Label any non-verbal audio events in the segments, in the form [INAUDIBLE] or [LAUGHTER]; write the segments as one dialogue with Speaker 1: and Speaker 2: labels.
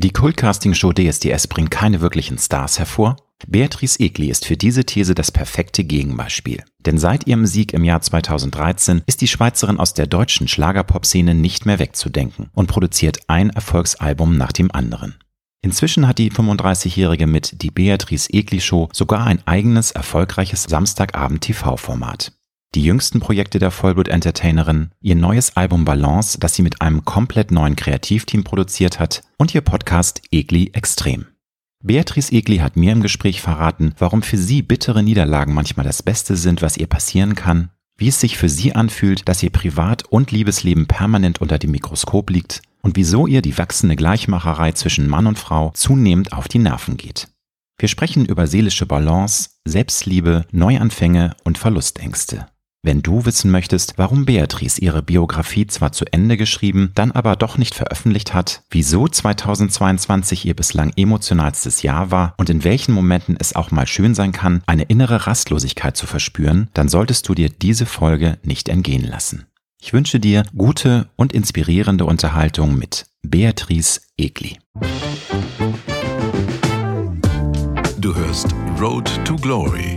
Speaker 1: Die Kultcasting-Show DSDS bringt keine wirklichen Stars hervor. Beatrice Egli ist für diese These das perfekte Gegenbeispiel. Denn seit ihrem Sieg im Jahr 2013 ist die Schweizerin aus der deutschen Schlagerpop-Szene nicht mehr wegzudenken und produziert ein Erfolgsalbum nach dem anderen. Inzwischen hat die 35-Jährige mit Die Beatrice Egli Show sogar ein eigenes erfolgreiches Samstagabend-TV-Format. Die jüngsten Projekte der Vollblut-Entertainerin, ihr neues Album Balance, das sie mit einem komplett neuen Kreativteam produziert hat, und ihr Podcast Egli Extrem. Beatrice Egli hat mir im Gespräch verraten, warum für sie bittere Niederlagen manchmal das Beste sind, was ihr passieren kann, wie es sich für sie anfühlt, dass ihr Privat- und Liebesleben permanent unter dem Mikroskop liegt und wieso ihr die wachsende Gleichmacherei zwischen Mann und Frau zunehmend auf die Nerven geht. Wir sprechen über seelische Balance, Selbstliebe, Neuanfänge und Verlustängste. Wenn du wissen möchtest, warum Beatrice ihre Biografie zwar zu Ende geschrieben, dann aber doch nicht veröffentlicht hat, wieso 2022 ihr bislang emotionalstes Jahr war und in welchen Momenten es auch mal schön sein kann, eine innere Rastlosigkeit zu verspüren, dann solltest du dir diese Folge nicht entgehen lassen. Ich wünsche dir gute und inspirierende Unterhaltung mit Beatrice Egli.
Speaker 2: Du hörst Road to Glory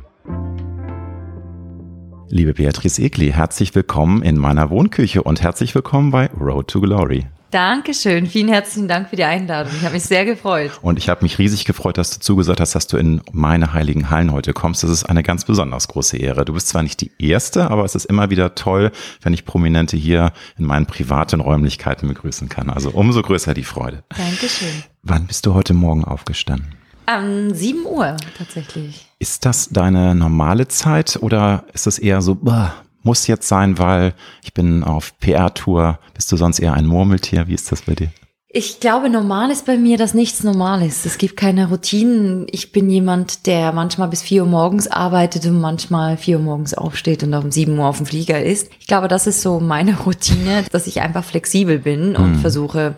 Speaker 1: Liebe Beatrice Egli, herzlich willkommen in meiner Wohnküche und herzlich willkommen bei Road to Glory.
Speaker 3: Dankeschön. Vielen herzlichen Dank für die Einladung. Ich habe mich sehr gefreut.
Speaker 1: Und ich habe mich riesig gefreut, dass du zugesagt hast, dass du in meine heiligen Hallen heute kommst. Das ist eine ganz besonders große Ehre. Du bist zwar nicht die Erste, aber es ist immer wieder toll, wenn ich Prominente hier in meinen privaten Räumlichkeiten begrüßen kann. Also umso größer die Freude.
Speaker 3: Dankeschön.
Speaker 1: Wann bist du heute Morgen aufgestanden?
Speaker 3: Um 7 Uhr tatsächlich.
Speaker 1: Ist das deine normale Zeit oder ist es eher so, bah, muss jetzt sein, weil ich bin auf PR-Tour? Bist du sonst eher ein Murmeltier? Wie ist das bei dir?
Speaker 3: Ich glaube, normal ist bei mir, dass nichts normal ist. Es gibt keine Routinen. Ich bin jemand, der manchmal bis vier Uhr morgens arbeitet und manchmal vier Uhr morgens aufsteht und um sieben Uhr auf dem Flieger ist. Ich glaube, das ist so meine [LAUGHS] Routine, dass ich einfach flexibel bin und mhm. versuche,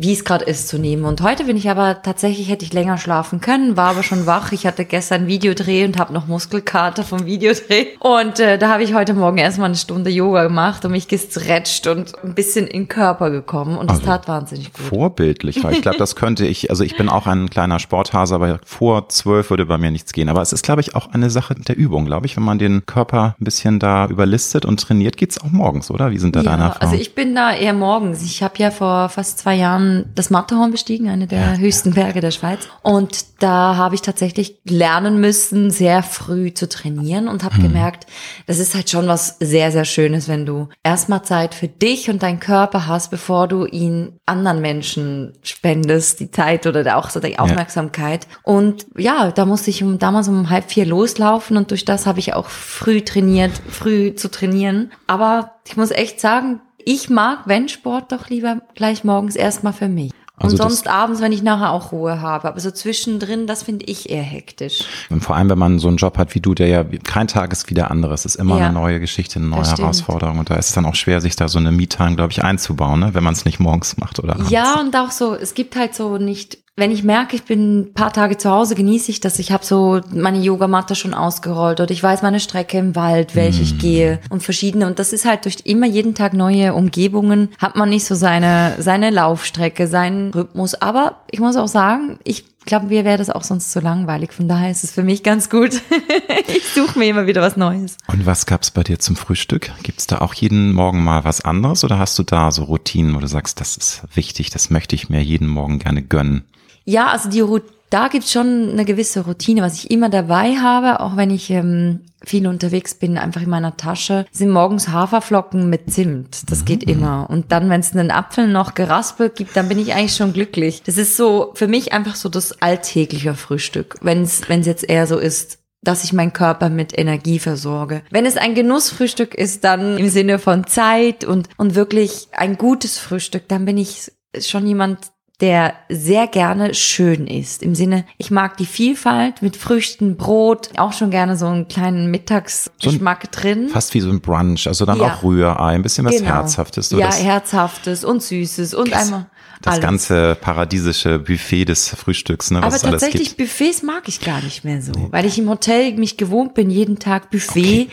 Speaker 3: wie es gerade ist, zu nehmen. Und heute bin ich aber tatsächlich, hätte ich länger schlafen können, war aber schon wach. Ich hatte gestern Videodreh und habe noch Muskelkater vom Videodreh. Und äh, da habe ich heute Morgen erstmal eine Stunde Yoga gemacht und mich gestretcht und ein bisschen in den Körper gekommen. Und das also tat wahnsinnig gut.
Speaker 1: Vorbildlich. Ich glaube, das könnte ich, also ich bin auch ein kleiner Sporthase, aber vor zwölf würde bei mir nichts gehen. Aber es ist, glaube ich, auch eine Sache der Übung, glaube ich. Wenn man den Körper ein bisschen da überlistet und trainiert, geht's auch morgens, oder? Wie sind da ja, deine Erfahrungen?
Speaker 3: Also ich bin da eher morgens. Ich habe ja vor fast zwei Jahren das Matterhorn bestiegen, eine der ja, höchsten Berge der Schweiz. Und da habe ich tatsächlich lernen müssen, sehr früh zu trainieren und habe hm. gemerkt, das ist halt schon was sehr, sehr Schönes, wenn du erstmal Zeit für dich und deinen Körper hast, bevor du ihn anderen Menschen spendest, die Zeit oder auch so die Aufmerksamkeit. Ja. Und ja, da musste ich um, damals um halb vier loslaufen und durch das habe ich auch früh trainiert, früh zu trainieren. Aber ich muss echt sagen, ich mag, wenn Sport, doch lieber gleich morgens erstmal für mich. Also und sonst abends, wenn ich nachher auch Ruhe habe. Aber so zwischendrin, das finde ich eher hektisch.
Speaker 1: Und vor allem, wenn man so einen Job hat wie du, der ja kein Tag ist wie der andere. Es ist immer ja, eine neue Geschichte, eine neue Herausforderung. Und da ist es dann auch schwer, sich da so eine Me-Time, glaube ich, einzubauen, ne? wenn man es nicht morgens macht oder abends.
Speaker 3: Ja, und auch so, es gibt halt so nicht wenn ich merke, ich bin ein paar Tage zu Hause, genieße ich das. Ich habe so meine Yogamatte schon ausgerollt oder ich weiß meine Strecke im Wald, welche mm. ich gehe und verschiedene. Und das ist halt durch immer jeden Tag neue Umgebungen, hat man nicht so seine, seine Laufstrecke, seinen Rhythmus. Aber ich muss auch sagen, ich glaube, mir wäre das auch sonst zu langweilig. Von daher ist es für mich ganz gut. [LAUGHS] ich suche mir immer wieder was Neues.
Speaker 1: Und was gab's bei dir zum Frühstück? Gibt's da auch jeden Morgen mal was anderes oder hast du da so Routinen, wo du sagst, das ist wichtig, das möchte ich mir jeden Morgen gerne gönnen?
Speaker 3: Ja, also die da gibt's schon eine gewisse Routine, was ich immer dabei habe, auch wenn ich ähm, viel unterwegs bin, einfach in meiner Tasche, sind morgens Haferflocken mit Zimt. Das geht mhm. immer. Und dann, wenn es einen Apfel noch geraspelt gibt, dann bin ich eigentlich schon glücklich. Das ist so für mich einfach so das alltägliche Frühstück. Wenn es jetzt eher so ist, dass ich meinen Körper mit Energie versorge. Wenn es ein Genussfrühstück ist, dann im Sinne von Zeit und, und wirklich ein gutes Frühstück, dann bin ich schon jemand, der sehr gerne schön ist. Im Sinne, ich mag die Vielfalt mit Früchten, Brot, auch schon gerne so einen kleinen Mittagsgeschmack so drin.
Speaker 1: Fast wie so ein Brunch, also dann ja. auch Rührei, ein bisschen was genau. Herzhaftes.
Speaker 3: So ja, Herzhaftes und Süßes und einmal
Speaker 1: das alles. ganze paradiesische Buffet des Frühstücks, ne,
Speaker 3: was Aber tatsächlich Buffets mag ich gar nicht mehr so, nee. weil ich im Hotel mich gewohnt bin, jeden Tag Buffet. Okay.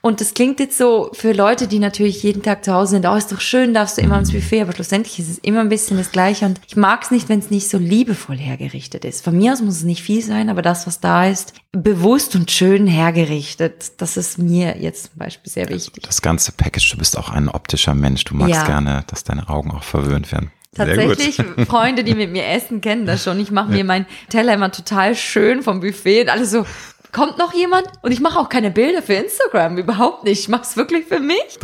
Speaker 3: Und das klingt jetzt so für Leute, die natürlich jeden Tag zu Hause sind, oh, ist doch schön, darfst du immer ins Buffet, aber schlussendlich ist es immer ein bisschen das Gleiche. Und ich mag es nicht, wenn es nicht so liebevoll hergerichtet ist. Von mir aus muss es nicht viel sein, aber das, was da ist, bewusst und schön hergerichtet, das ist mir jetzt zum Beispiel sehr wichtig.
Speaker 1: Das ganze Package, du bist auch ein optischer Mensch. Du magst ja. gerne, dass deine Augen auch verwöhnt werden.
Speaker 3: Tatsächlich, Freunde, die mit mir essen, kennen das schon. Ich mache mir meinen Teller immer total schön vom Buffet und alles so, kommt noch jemand? Und ich mache auch keine Bilder für Instagram, überhaupt nicht. Ich mache es wirklich für mich.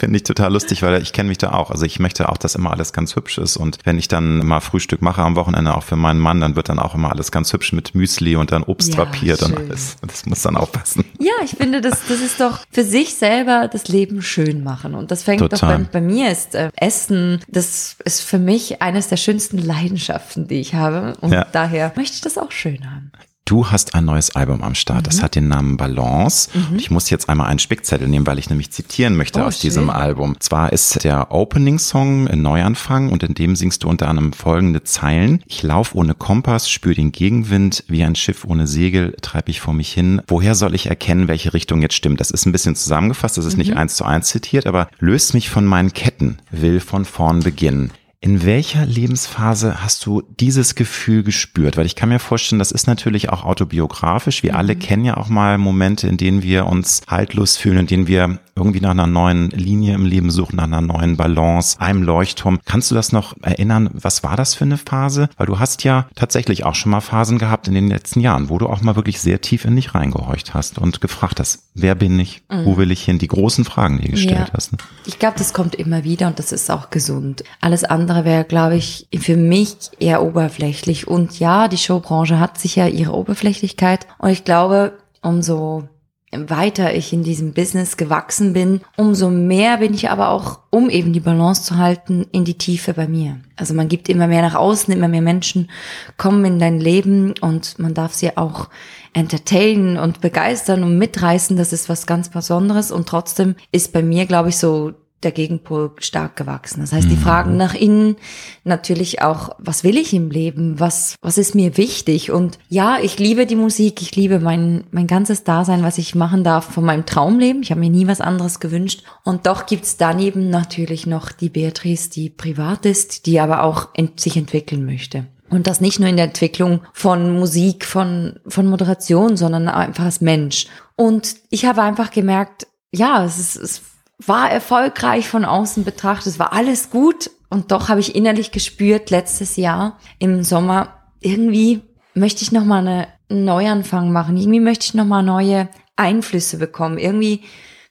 Speaker 1: Finde ich total lustig, weil ich kenne mich da auch. Also ich möchte auch, dass immer alles ganz hübsch ist. Und wenn ich dann mal Frühstück mache am Wochenende auch für meinen Mann, dann wird dann auch immer alles ganz hübsch mit Müsli und dann Obst ja, drapiert schön. und alles. Das muss dann auch passen.
Speaker 3: Ja, ich finde, das, das ist doch für sich selber das Leben schön machen. Und das fängt total. doch bei, bei mir ist äh, Essen, das ist für mich eines der schönsten Leidenschaften, die ich habe. Und ja. daher möchte ich das auch schön haben.
Speaker 1: Du hast ein neues Album am Start. Mhm. Das hat den Namen Balance. Mhm. ich muss jetzt einmal einen Spickzettel nehmen, weil ich nämlich zitieren möchte oh, aus schön. diesem Album. Zwar ist der Opening-Song Neuanfang und in dem singst du unter anderem folgende Zeilen. Ich lauf ohne Kompass, spür den Gegenwind, wie ein Schiff ohne Segel treibe ich vor mich hin. Woher soll ich erkennen, welche Richtung jetzt stimmt? Das ist ein bisschen zusammengefasst, das ist mhm. nicht eins zu eins zitiert, aber löst mich von meinen Ketten, will von vorn beginnen. In welcher Lebensphase hast du dieses Gefühl gespürt? Weil ich kann mir vorstellen, das ist natürlich auch autobiografisch. Wir mhm. alle kennen ja auch mal Momente, in denen wir uns haltlos fühlen, in denen wir irgendwie nach einer neuen Linie im Leben suchen, nach einer neuen Balance, einem Leuchtturm. Kannst du das noch erinnern? Was war das für eine Phase? Weil du hast ja tatsächlich auch schon mal Phasen gehabt in den letzten Jahren, wo du auch mal wirklich sehr tief in dich reingehorcht hast und gefragt hast, wer bin ich? Mhm. Wo will ich hin? Die großen Fragen, die du gestellt ja. hast. Ne?
Speaker 3: Ich glaube, das kommt immer wieder und das ist auch gesund. Alles andere andere wäre, glaube ich, für mich eher oberflächlich. Und ja, die Showbranche hat sicher ihre Oberflächlichkeit. Und ich glaube, umso weiter ich in diesem Business gewachsen bin, umso mehr bin ich aber auch, um eben die Balance zu halten, in die Tiefe bei mir. Also man gibt immer mehr nach außen, immer mehr Menschen kommen in dein Leben und man darf sie auch entertainen und begeistern und mitreißen. Das ist was ganz Besonderes und trotzdem ist bei mir, glaube ich, so der Gegenpol stark gewachsen. Das heißt, die mhm. Fragen nach innen, natürlich auch, was will ich im Leben? Was, was ist mir wichtig? Und ja, ich liebe die Musik. Ich liebe mein, mein ganzes Dasein, was ich machen darf von meinem Traumleben. Ich habe mir nie was anderes gewünscht. Und doch gibt's daneben natürlich noch die Beatrice, die privat ist, die aber auch ent sich entwickeln möchte. Und das nicht nur in der Entwicklung von Musik, von, von Moderation, sondern einfach als Mensch. Und ich habe einfach gemerkt, ja, es ist, es war erfolgreich von außen betrachtet, es war alles gut und doch habe ich innerlich gespürt letztes Jahr im Sommer irgendwie möchte ich noch mal eine, einen Neuanfang machen, irgendwie möchte ich noch mal neue Einflüsse bekommen. Irgendwie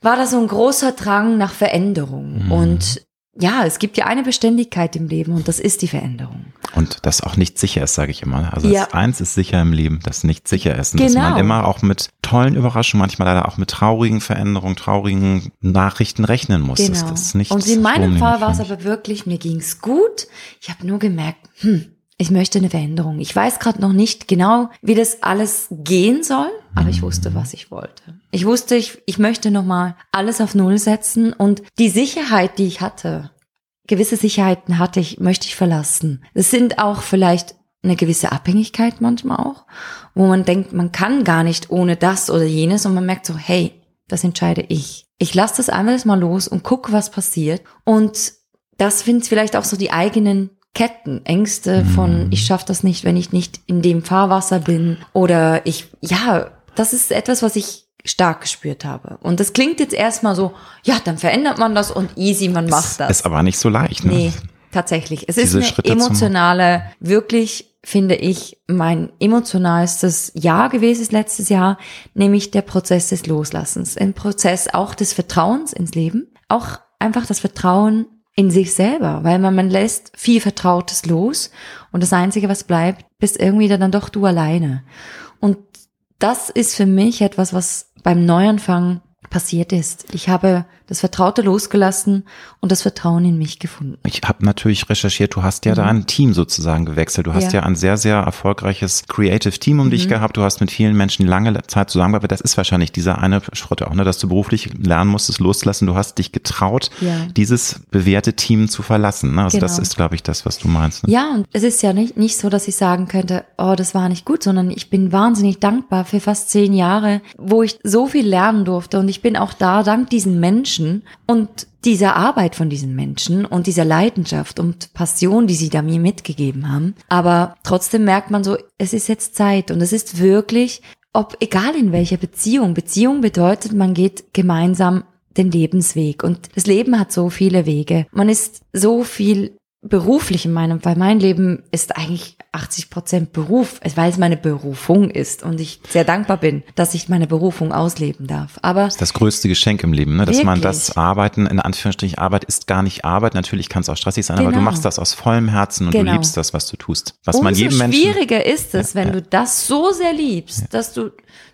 Speaker 3: war da so ein großer Drang nach Veränderung mhm. und ja, es gibt ja eine Beständigkeit im Leben und das ist die Veränderung.
Speaker 1: Und das auch nicht sicher ist, sage ich immer. Also ja. eins ist sicher im Leben, das nicht sicher ist. Und genau. dass man immer auch mit tollen Überraschungen, manchmal leider auch mit traurigen Veränderungen, traurigen Nachrichten rechnen muss.
Speaker 3: Genau. Das ist nicht und in meinem Fall war es aber wirklich, mir ging's gut. Ich habe nur gemerkt, hm, ich möchte eine Veränderung. Ich weiß gerade noch nicht genau, wie das alles gehen soll, aber ich wusste, was ich wollte. Ich wusste, ich, ich möchte nochmal alles auf Null setzen und die Sicherheit, die ich hatte, gewisse Sicherheiten hatte ich, möchte ich verlassen. Es sind auch vielleicht eine gewisse Abhängigkeit manchmal auch, wo man denkt, man kann gar nicht ohne das oder jenes und man merkt so, hey, das entscheide ich. Ich lasse das einmal mal los und gucke, was passiert. Und das sind vielleicht auch so die eigenen Ketten, Ängste von, mhm. ich schaffe das nicht, wenn ich nicht in dem Fahrwasser bin. Oder ich, ja, das ist etwas, was ich stark gespürt habe. Und das klingt jetzt erstmal so, ja, dann verändert man das und easy, man macht das.
Speaker 1: Ist aber nicht so leicht, ne? Nee,
Speaker 3: tatsächlich. Es Diese ist eine Schritte emotionale, wirklich finde ich, mein emotionalstes Jahr gewesen ist letztes Jahr, nämlich der Prozess des Loslassens. Ein Prozess auch des Vertrauens ins Leben. Auch einfach das Vertrauen in sich selber, weil man, man lässt viel Vertrautes los und das Einzige, was bleibt, bist irgendwie dann doch du alleine. Und das ist für mich etwas, was beim Neuanfang passiert ist. Ich habe das Vertraute losgelassen und das Vertrauen in mich gefunden.
Speaker 1: Ich habe natürlich recherchiert, du hast ja mhm. da ein Team sozusagen gewechselt. Du hast ja, ja ein sehr, sehr erfolgreiches Creative Team um mhm. dich gehabt. Du hast mit vielen Menschen lange Zeit zusammengearbeitet. Das ist wahrscheinlich dieser eine Schritt auch, ne, dass du beruflich lernen musstest, loslassen. Du hast dich getraut, ja. dieses bewährte Team zu verlassen. Ne? Also genau. das ist, glaube ich, das, was du meinst.
Speaker 3: Ne? Ja, und es ist ja nicht, nicht so, dass ich sagen könnte, oh, das war nicht gut, sondern ich bin wahnsinnig dankbar für fast zehn Jahre, wo ich so viel lernen durfte. Und ich bin auch da dank diesen Menschen und dieser Arbeit von diesen Menschen und dieser Leidenschaft und Passion, die sie da mir mitgegeben haben. Aber trotzdem merkt man so, es ist jetzt Zeit und es ist wirklich, ob egal in welcher Beziehung, Beziehung bedeutet, man geht gemeinsam den Lebensweg und das Leben hat so viele Wege. Man ist so viel beruflich in meinem Fall. Mein Leben ist eigentlich 80 Prozent Beruf, weil es meine Berufung ist und ich sehr dankbar bin, dass ich meine Berufung ausleben darf. Aber
Speaker 1: das ist das größte Geschenk im Leben, ne? dass wirklich? man das Arbeiten, in Anführungsstrichen Arbeit ist gar nicht Arbeit. Natürlich kann es auch stressig sein, genau. aber du genau. machst das aus vollem Herzen und genau. du liebst das, was du tust. Was
Speaker 3: Umso
Speaker 1: man jedem
Speaker 3: Menschen schwieriger ist es, wenn ja. du das so sehr liebst, ja. dass du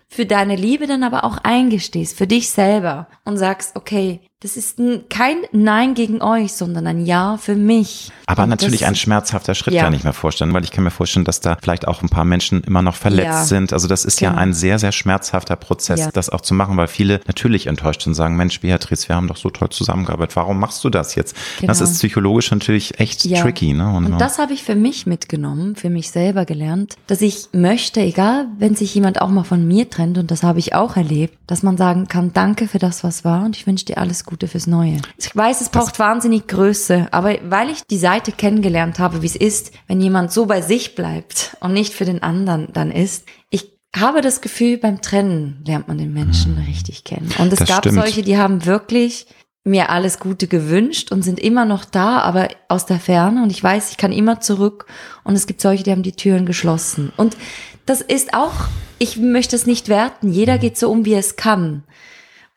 Speaker 3: für deine Liebe dann aber auch eingestehst, für dich selber und sagst, okay, das ist kein Nein gegen euch, sondern ein Ja für mich.
Speaker 1: Aber und natürlich das, ein schmerzhafter Schritt ja. kann ich mir vorstellen, weil ich kann mir vorstellen, dass da vielleicht auch ein paar Menschen immer noch verletzt ja. sind. Also das ist genau. ja ein sehr, sehr schmerzhafter Prozess, ja. das auch zu machen, weil viele natürlich enttäuscht sind und sagen, Mensch, Beatrice, wir haben doch so toll zusammengearbeitet. Warum machst du das jetzt? Genau. Das ist psychologisch natürlich echt tricky. Ne?
Speaker 3: Und, und das habe ich für mich mitgenommen, für mich selber gelernt, dass ich möchte, egal, wenn sich jemand auch mal von mir trennt, und das habe ich auch erlebt, dass man sagen kann, danke für das, was war und ich wünsche dir alles Gute fürs Neue. Ich weiß, es braucht das wahnsinnig Größe, aber weil ich die Seite kennengelernt habe, wie es ist, wenn jemand so bei sich bleibt und nicht für den anderen dann ist, ich habe das Gefühl, beim Trennen lernt man den Menschen hm. richtig kennen. Und es das gab stimmt. solche, die haben wirklich mir alles Gute gewünscht und sind immer noch da, aber aus der Ferne. Und ich weiß, ich kann immer zurück. Und es gibt solche, die haben die Türen geschlossen. Und das ist auch, ich möchte es nicht werten. Jeder geht so um, wie es kann.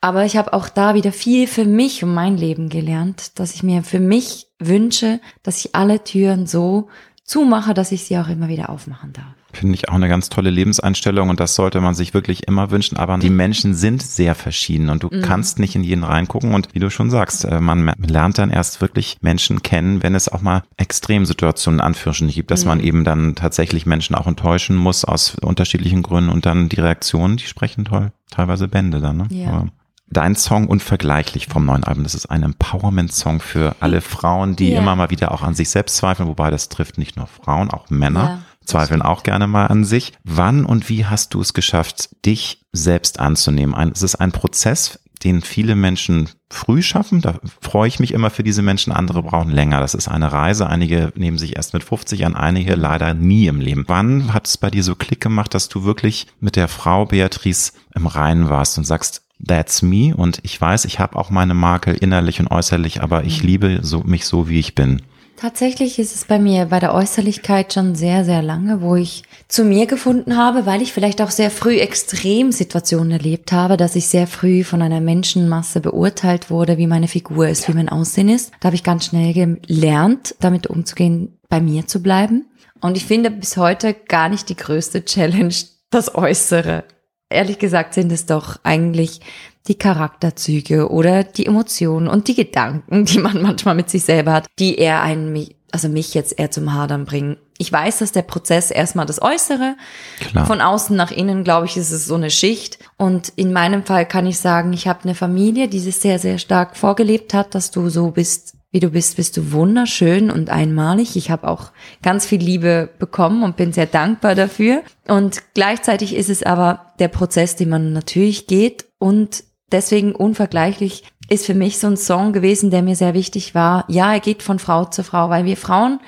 Speaker 3: Aber ich habe auch da wieder viel für mich und mein Leben gelernt, dass ich mir für mich wünsche, dass ich alle Türen so zumache, dass ich sie auch immer wieder aufmachen darf.
Speaker 1: Finde ich auch eine ganz tolle Lebenseinstellung und das sollte man sich wirklich immer wünschen. Aber die Menschen sind sehr verschieden und du mhm. kannst nicht in jeden reingucken. Und wie du schon sagst, äh, man lernt dann erst wirklich Menschen kennen, wenn es auch mal Extremsituationen anführen gibt, dass mhm. man eben dann tatsächlich Menschen auch enttäuschen muss aus unterschiedlichen Gründen und dann die Reaktionen, die sprechen toll, teilweise Bände dann. Ne? Ja. Aber Dein Song Unvergleichlich vom neuen Album, das ist ein Empowerment-Song für alle Frauen, die ja. immer mal wieder auch an sich selbst zweifeln, wobei das trifft nicht nur Frauen, auch Männer ja, zweifeln auch gerne mal an sich. Wann und wie hast du es geschafft, dich selbst anzunehmen? es ist ein Prozess, den viele Menschen früh schaffen. Da freue ich mich immer für diese Menschen. Andere brauchen länger. Das ist eine Reise. Einige nehmen sich erst mit 50 an, einige leider nie im Leben. Wann hat es bei dir so Klick gemacht, dass du wirklich mit der Frau Beatrice im Reinen warst und sagst, That's me und ich weiß, ich habe auch meine Makel innerlich und äußerlich, aber ich mhm. liebe so, mich so, wie ich bin.
Speaker 3: Tatsächlich ist es bei mir bei der Äußerlichkeit schon sehr, sehr lange, wo ich zu mir gefunden habe, weil ich vielleicht auch sehr früh Extremsituationen erlebt habe, dass ich sehr früh von einer Menschenmasse beurteilt wurde, wie meine Figur ist, wie mein Aussehen ist. Da habe ich ganz schnell gelernt, damit umzugehen, bei mir zu bleiben. Und ich finde bis heute gar nicht die größte Challenge das Äußere ehrlich gesagt sind es doch eigentlich die Charakterzüge oder die Emotionen und die Gedanken, [LAUGHS] die man manchmal mit sich selber hat, die eher einen, also mich jetzt eher zum Hadern bringen. Ich weiß, dass der Prozess erstmal das Äußere, Klar. von außen nach innen, glaube ich, ist es so eine Schicht. Und in meinem Fall kann ich sagen, ich habe eine Familie, die es sehr, sehr stark vorgelebt hat, dass du so bist, wie du bist, bist du wunderschön und einmalig. Ich habe auch ganz viel Liebe bekommen und bin sehr dankbar dafür. Und gleichzeitig ist es aber der Prozess, den man natürlich geht und deswegen unvergleichlich ist für mich so ein Song gewesen, der mir sehr wichtig war. Ja, er geht von Frau zu Frau, weil wir Frauen,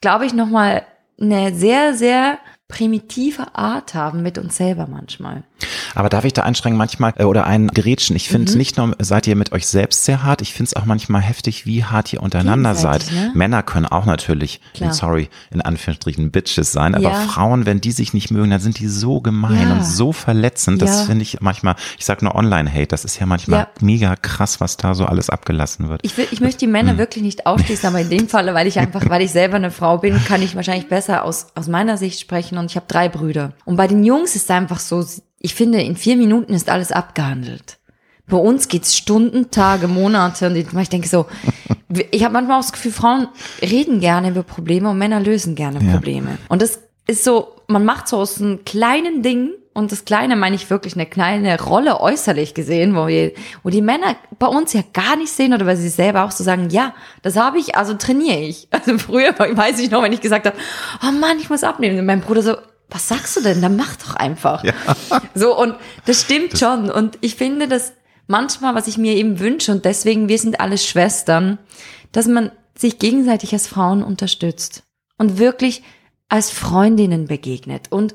Speaker 3: glaube ich, nochmal eine sehr, sehr primitive Art haben mit uns selber manchmal.
Speaker 1: Aber darf ich da einschränken manchmal äh, oder ein Gerätschen? Ich finde mhm. nicht nur seid ihr mit euch selbst sehr hart, ich finde es auch manchmal heftig, wie hart ihr untereinander seid. Ne? Männer können auch natürlich, sorry, in Anführungsstrichen Bitches sein, aber ja. Frauen, wenn die sich nicht mögen, dann sind die so gemein ja. und so verletzend. Das ja. finde ich manchmal, ich sag nur Online-Hate, das ist ja manchmal mega krass, was da so alles abgelassen wird.
Speaker 3: Ich, will, ich möchte die Männer mhm. wirklich nicht ausschließen, aber in dem Falle, weil ich einfach, weil ich selber eine Frau bin, kann ich wahrscheinlich besser aus, aus meiner Sicht sprechen und ich habe drei Brüder. Und bei den Jungs ist es einfach so, ich finde, in vier Minuten ist alles abgehandelt. Bei uns geht's Stunden, Tage, Monate und ich denke so, [LAUGHS] ich habe manchmal auch das Gefühl, Frauen reden gerne über Probleme und Männer lösen gerne
Speaker 1: Ja.
Speaker 3: Probleme. Und das ist so, man macht so aus einem kleinen Ding und das Kleine meine ich wirklich eine kleine Rolle äußerlich gesehen, wo, wir, wo die Männer bei uns ja gar nicht sehen oder weil sie selber auch so sagen, ja, das habe ich, also trainiere ich. [LAUGHS] Also früher weiß ich noch, wenn ich gesagt habe, oh Mann, ich muss abnehmen. Und mein Bruder so, was sagst du denn? Dann mach doch einfach. So, und das stimmt schon. Und ich finde das manchmal, was ich mir eben wünsche, und deswegen, wir sind alle Schwestern, dass man sich gegenseitig als Frauen unterstützt und wirklich als Freundinnen begegnet und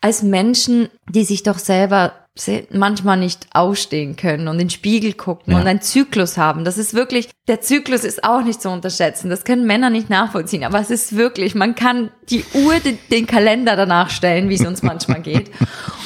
Speaker 3: als Menschen, die sich doch selber se- manchmal nicht ausstehen können und in den Spiegel gucken
Speaker 1: Ja.
Speaker 3: und einen Zyklus haben. Das ist wirklich, der Zyklus ist auch nicht zu unterschätzen. Das können Männer nicht nachvollziehen, aber es ist wirklich, man kann die Uhr, den, den Kalender danach stellen, wie es uns manchmal [LAUGHS] geht.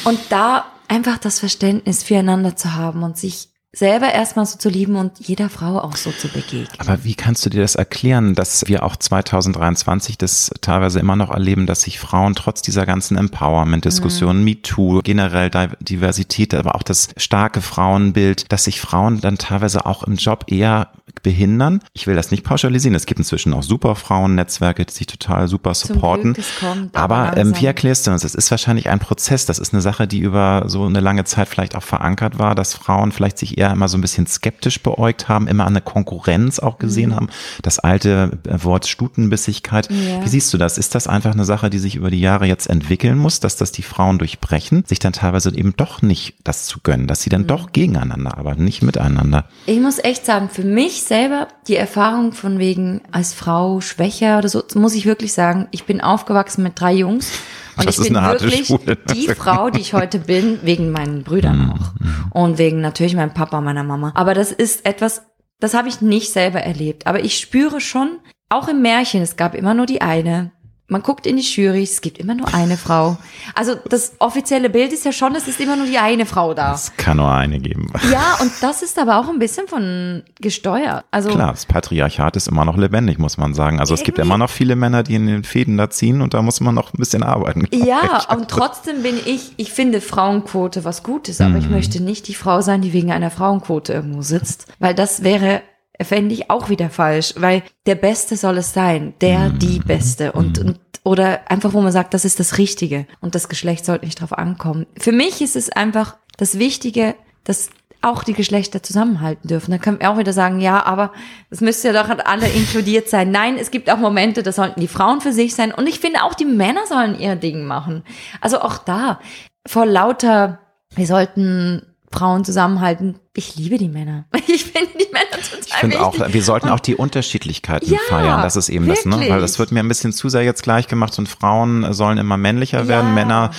Speaker 3: Und da einfach das Verständnis füreinander zu haben und sich selber erstmal so zu lieben und jeder Frau auch so zu begegnen.
Speaker 1: Aber wie kannst du dir das erklären, dass wir auch 2023 das teilweise immer noch erleben, dass sich Frauen trotz dieser ganzen Empowerment-Diskussionen, MeToo, generell Di- Diversität, aber auch das starke Frauenbild, dass sich Frauen dann teilweise auch im Job eher behindern? Ich will das nicht pauschalisieren. Es gibt inzwischen auch super Frauennetzwerke, die sich total super supporten.
Speaker 3: Glück, kommt, aber
Speaker 1: ähm, wie erklärst du uns? Es ist wahrscheinlich ein Prozess. Das ist eine Sache, die über so eine lange Zeit vielleicht auch verankert war, dass Frauen vielleicht sich eher immer so ein bisschen skeptisch beäugt haben, immer eine Konkurrenz auch gesehen haben. Das alte äh, Wort Stutenbissigkeit.
Speaker 3: Ja.
Speaker 1: Wie siehst du das? Ist das einfach eine Sache, die sich über die Jahre jetzt entwickeln muss, dass das die Frauen durchbrechen, sich dann teilweise eben doch nicht das zu gönnen, dass sie dann doch gegeneinander, aber nicht miteinander?
Speaker 3: Ich muss echt sagen, für mich selber die Erfahrung von wegen als Frau schwächer oder so, muss ich wirklich sagen, ich bin aufgewachsen mit drei Jungs und
Speaker 1: Das
Speaker 3: ich
Speaker 1: ist
Speaker 3: bin wirklich
Speaker 1: Schule.
Speaker 3: die Frau, die ich heute bin, wegen meinen Brüdern auch und wegen natürlich meinem Papa und meiner Mama. Aber das ist etwas, das habe ich nicht selber erlebt. Aber ich spüre schon, auch im Märchen, es gab immer nur die eine. Man guckt in die Jury, es gibt immer nur eine Frau. Also das offizielle Bild ist ja schon, es ist immer nur die eine Frau da.
Speaker 1: Es kann nur eine geben.
Speaker 3: Ja, und das ist aber auch ein bisschen von gesteuert. Also
Speaker 1: Klar, das Patriarchat ist immer noch lebendig, muss man sagen. Also es gibt immer noch viele Männer, die in den Fäden da ziehen und da muss man noch ein bisschen arbeiten.
Speaker 3: ja, und trotzdem bin ich, ich finde Frauenquote was Gutes, aber ich
Speaker 1: Mhm.
Speaker 3: möchte nicht die Frau sein, die wegen einer Frauenquote irgendwo sitzt, weil das wäre fände ich auch wieder falsch, weil der Beste soll es sein, der,
Speaker 1: Mhm.
Speaker 3: die Beste und, und oder einfach, wo man sagt, das ist das Richtige und das Geschlecht sollte nicht drauf ankommen. Für mich ist es einfach das Wichtige, dass auch die Geschlechter zusammenhalten dürfen. Da können wir auch wieder sagen, ja, aber das müsste ja doch alle inkludiert sein. Nein, es gibt auch Momente, da sollten die Frauen für sich sein. Und ich finde auch die Männer sollen ihr Ding machen. Also auch da, vor lauter, wir sollten Frauen zusammenhalten. Ich liebe die Männer. [LAUGHS] Ich finde die Männer total
Speaker 1: Ich finde auch, wir sollten
Speaker 3: Und
Speaker 1: auch die Unterschiedlichkeiten
Speaker 3: Ja,
Speaker 1: feiern. Das ist eben das, ne?
Speaker 3: wirklich.
Speaker 1: Weil das wird mir ein bisschen zu sehr jetzt gleich gemacht und Frauen sollen immer männlicher werden,
Speaker 3: Ja.
Speaker 1: Männer.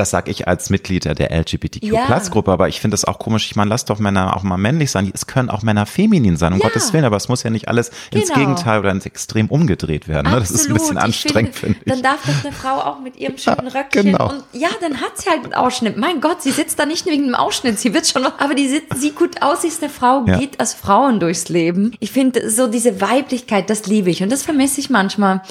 Speaker 1: Das sage ich als Mitglied der
Speaker 3: Ja.
Speaker 1: LGBTQ-Plus-Gruppe, aber ich finde es auch komisch. Ich meine, lass doch Männer auch mal männlich sein. Es können auch Männer feminin sein, um
Speaker 3: Ja.
Speaker 1: Gottes Willen, aber es muss ja nicht alles ins
Speaker 3: Genau.
Speaker 1: Gegenteil oder ins Extrem umgedreht werden. Ne? Das ist ein bisschen anstrengend, finde ich.
Speaker 3: Dann darf doch eine Frau auch mit ihrem [LAUGHS] schönen Röckchen
Speaker 1: genau.
Speaker 3: und ja, dann hat sie halt einen Ausschnitt. Mein Gott, sie sitzt da nicht wegen dem Ausschnitt, sie wird schon, aber die sitzt, sieht gut aus, sie ist eine Frau,
Speaker 1: Ja.
Speaker 3: geht als Frauen durchs Leben. Ich finde so diese Weiblichkeit, das liebe ich und das vermisse ich manchmal.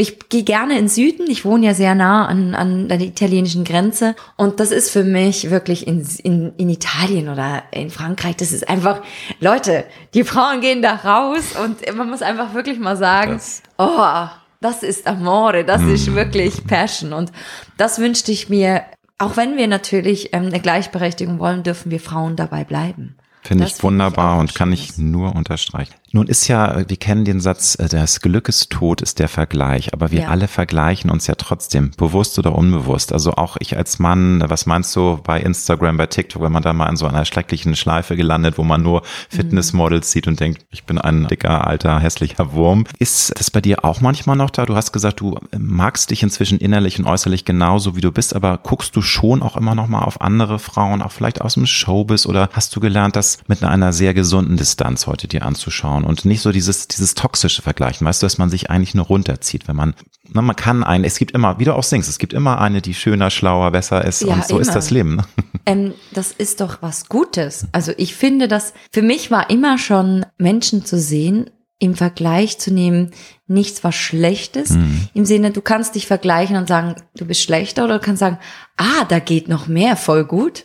Speaker 3: Ich gehe gerne in den Süden. Ich wohne ja sehr nah an, an der italienischen Grenze. Und das ist für mich wirklich in, in, in Italien oder in Frankreich, das ist einfach, Leute, die Frauen gehen da raus und man muss einfach wirklich mal sagen,
Speaker 1: Das-
Speaker 3: oh, das ist Amore, das ist wirklich Passion. Und das wünschte ich mir, auch wenn wir natürlich ähm, eine Gleichberechtigung wollen, dürfen wir Frauen dabei bleiben.
Speaker 1: Finde ich
Speaker 3: ich
Speaker 1: wunderbar
Speaker 3: auch
Speaker 1: und kann ich nur unterstreichen. Nun ist ja, wir kennen den Satz, äh, das Glückes Tod ist der Vergleich, aber wir
Speaker 3: Ja.
Speaker 1: alle vergleichen uns ja trotzdem, bewusst oder unbewusst. Also auch ich als Mann, was meinst du bei Instagram, bei TikTok, wenn man da mal in so einer schrecklichen Schleife gelandet, wo man nur Fitnessmodels sieht und denkt, ich bin ein dicker, alter, hässlicher Wurm. Ist das bei dir auch manchmal noch da? Du hast gesagt, du magst dich inzwischen innerlich und äußerlich genauso, wie du bist, aber guckst du schon auch immer noch mal auf andere Frauen, auch vielleicht aus dem Showbiz oder hast du gelernt, das mit einer sehr gesunden Distanz heute dir anzuschauen und nicht so dieses, dieses toxische Vergleichen, weißt du, dass man sich eigentlich nur runterzieht, wenn man, na, man kann einen, es gibt immer, wie du auch singst, es gibt immer eine, die schöner, schlauer, besser ist
Speaker 3: Ja,
Speaker 1: und so ist
Speaker 3: immer.
Speaker 1: das Leben. Ne? [LAUGHS]
Speaker 3: Ähm, das ist doch was Gutes. Also ich finde, dass für mich war immer schon Menschen zu sehen, im Vergleich zu nehmen, nichts was Schlechtes. Im Sinne, du kannst dich vergleichen und sagen, du bist schlechter oder du kannst sagen, ah, da geht noch mehr, voll gut.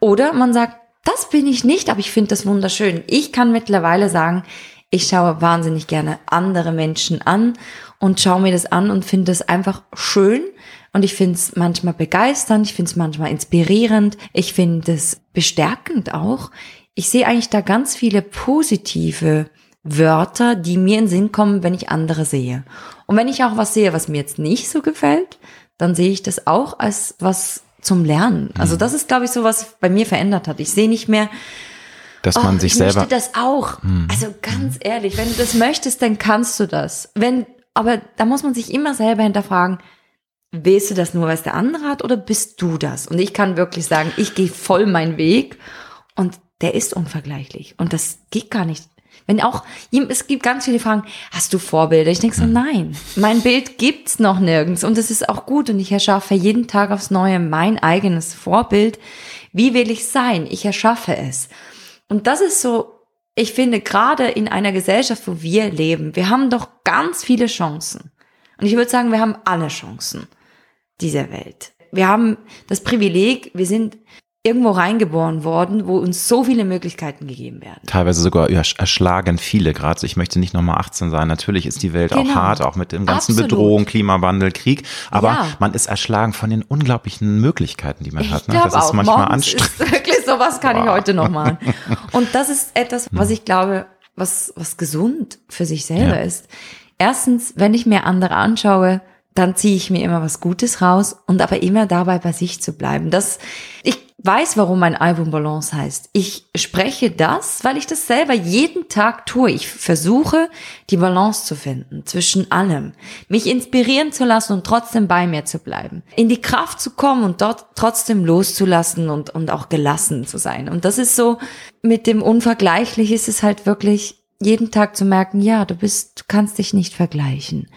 Speaker 3: Oder man sagt, das bin ich nicht, aber ich finde das wunderschön. Ich kann mittlerweile sagen, ich schaue wahnsinnig gerne andere Menschen an und schaue mir das an und finde es einfach schön. Und ich finde es manchmal begeisternd, ich finde es manchmal inspirierend, ich finde es bestärkend auch. Ich sehe eigentlich da ganz viele positive Wörter, die mir in den Sinn kommen, wenn ich andere sehe. Und wenn ich auch was sehe, was mir jetzt nicht so gefällt, dann sehe ich das auch als was zum Lernen. Also mhm. das ist, glaube ich, so was bei mir verändert hat. Ich sehe nicht mehr,
Speaker 1: dass man oh, sich
Speaker 3: ich
Speaker 1: selber.
Speaker 3: Ich möchte das auch. Mhm. Also ganz ehrlich, wenn du das möchtest, dann kannst du das. Wenn, aber da muss man sich immer selber hinterfragen, willst du das nur, weil es der andere hat oder bist du das? Und ich kann wirklich sagen, ich gehe voll meinen Weg und der ist unvergleichlich. Und das geht gar nicht. Wenn auch, es gibt ganz viele Fragen, hast du Vorbilder? Ich denke so, hm. nein, mein Bild gibt's noch nirgends und das ist auch gut und ich erschaffe jeden Tag aufs Neue mein eigenes Vorbild. Wie will ich sein? Ich erschaffe es. Und das ist so, ich finde, gerade in einer Gesellschaft, wo wir leben, wir haben doch ganz viele Chancen. Und ich würde sagen, wir haben alle Chancen dieser Welt. Wir haben das Privileg, wir sind irgendwo reingeboren worden, wo uns so viele Möglichkeiten gegeben werden.
Speaker 1: Teilweise sogar erschlagen viele gerade. Ich möchte nicht nochmal 18 sein. Natürlich ist die Welt genau. auch hart, auch mit dem ganzen Absolut. Bedrohung, Klimawandel, Krieg. Aber ja. man ist erschlagen von den unglaublichen Möglichkeiten, die man
Speaker 3: ich
Speaker 1: hat.
Speaker 3: Ne? Das ist manchmal anstrengend. Ist [LAUGHS] wirklich sowas kann wow. ich heute noch machen. [LAUGHS] Und das ist etwas, was hm. ich glaube, was, was gesund für sich selber ja. ist. Erstens, wenn ich mir andere anschaue, dann ziehe ich mir immer was Gutes raus und aber immer dabei bei sich zu bleiben. Das, ich weiß, warum mein Album Balance heißt. Ich spreche das, weil ich das selber jeden Tag tue. Ich versuche, die Balance zu finden zwischen allem, mich inspirieren zu lassen und trotzdem bei mir zu bleiben, in die Kraft zu kommen und dort trotzdem loszulassen und, und auch gelassen zu sein. Und das ist so, mit dem Unvergleichlich ist es halt wirklich jeden Tag zu merken, ja, du bist, du kannst dich nicht vergleichen.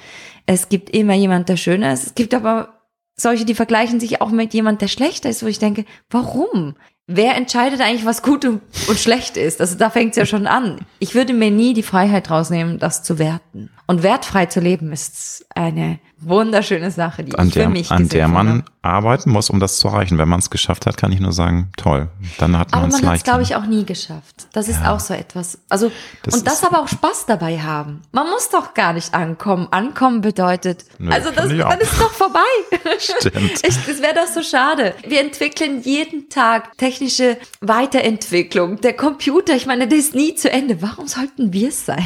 Speaker 3: Es gibt immer jemand, der schöner ist. Es gibt aber solche, die vergleichen sich auch mit jemand, der schlechter ist, wo ich denke, warum? Wer entscheidet eigentlich, was gut und, und schlecht ist? Also da fängt es ja schon an. Ich würde mir nie die Freiheit rausnehmen, das zu werten. Und wertfrei zu leben ist eine wunderschöne Sache, die
Speaker 1: an
Speaker 3: ich
Speaker 1: der,
Speaker 3: für mich
Speaker 1: An der man
Speaker 3: habe.
Speaker 1: arbeiten muss, um das zu erreichen. Wenn man es geschafft hat, kann ich nur sagen, toll. Dann hat man es leicht.
Speaker 3: Aber man hat es, glaube ich, auch nie geschafft. Das ist ja. auch so etwas. Also, das und das aber auch Spaß dabei haben. Man muss doch gar nicht ankommen. Ankommen bedeutet, Nö, also das, dann ist doch vorbei. [LAUGHS]
Speaker 1: Stimmt.
Speaker 3: Ich, das wäre doch so schade. Wir entwickeln jeden Tag technische Weiterentwicklung. Der Computer, ich meine, der ist nie zu Ende. Warum sollten wir es sein?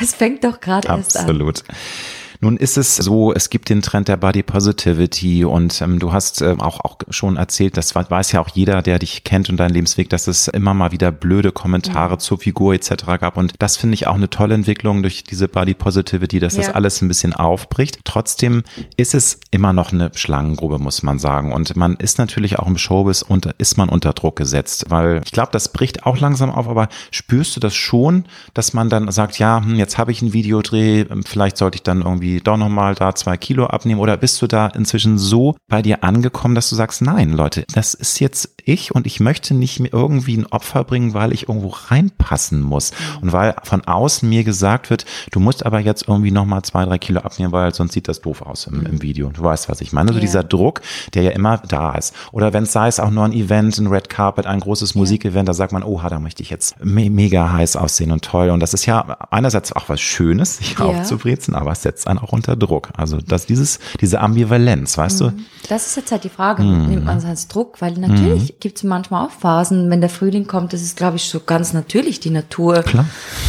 Speaker 3: Es fängt doch gerade erst
Speaker 1: an. Absolut. Nun ist es so, es gibt den Trend der Body Positivity und ähm, du hast äh, auch, auch schon erzählt, das weiß ja auch jeder, der dich kennt und deinen Lebensweg, dass es immer mal wieder blöde Kommentare ja. zur Figur etc. gab und das finde ich auch eine tolle Entwicklung durch diese Body Positivity, dass ja. das alles ein bisschen aufbricht. Trotzdem ist es immer noch eine Schlangengrube, muss man sagen und man ist natürlich auch im Showbiz und ist man unter Druck gesetzt, weil ich glaube, das bricht auch langsam auf, aber spürst du das schon, dass man dann sagt, ja, hm, jetzt habe ich ein Videodreh, vielleicht sollte ich dann irgendwie irgendwie doch nochmal da zwei Kilo abnehmen? Oder bist du da inzwischen so bei dir angekommen, dass du sagst, nein, Leute, das ist jetzt ich und ich möchte nicht mir irgendwie ein Opfer bringen, weil ich irgendwo reinpassen muss. Mhm. Und weil von außen mir gesagt wird, du musst aber jetzt irgendwie nochmal zwei, drei Kilo abnehmen, weil sonst sieht das doof aus im, im mhm. Video. Du weißt, was ich meine. Also ja. dieser Druck, der ja immer da ist. Oder wenn es sei es auch nur ein Event, ein Red Carpet, ein großes Musikevent, da sagt man, oh, da möchte ich jetzt me mega heiß aussehen und toll. Und das ist ja einerseits auch was Schönes, sich ja. aufzubrezen, aber es setzt einen auch unter Druck. Also dass dieses, diese Ambivalenz, weißt mhm. du?
Speaker 3: Das ist jetzt halt die Frage, mhm. nimmt man es als Druck? Weil natürlich mhm. Gibt es manchmal auch Phasen, wenn der Frühling kommt, das ist, glaube ich, so ganz natürlich. Die Natur Klar.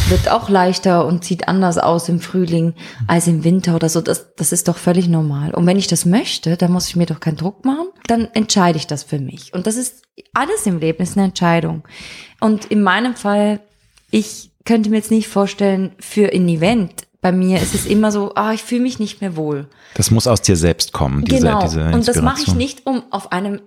Speaker 3: wird auch leichter und sieht anders aus im Frühling als im Winter oder so. Das, das ist doch völlig normal. Und wenn ich das möchte, dann muss ich mir doch keinen Druck machen. Dann entscheide ich das für mich. Und das ist alles im Leben ist eine Entscheidung. Und in meinem Fall, ich könnte mir jetzt nicht vorstellen, für ein Event bei mir ist es immer so, ah, ich fühle mich nicht mehr wohl.
Speaker 1: Das muss aus dir selbst kommen, diese,
Speaker 3: genau.
Speaker 1: diese
Speaker 3: Und das mache ich nicht, um auf einem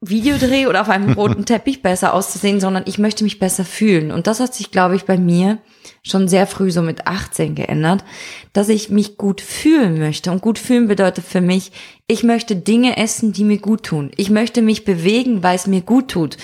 Speaker 3: Videodreh oder auf einem [LAUGHS] roten Teppich besser auszusehen, sondern ich möchte mich besser fühlen. Und das hat sich, glaube ich, bei mir schon sehr früh, so mit 18 geändert, dass ich mich gut fühlen möchte. Und gut fühlen bedeutet für mich, ich möchte Dinge essen, die mir gut tun. Ich möchte mich bewegen, weil es mir gut tut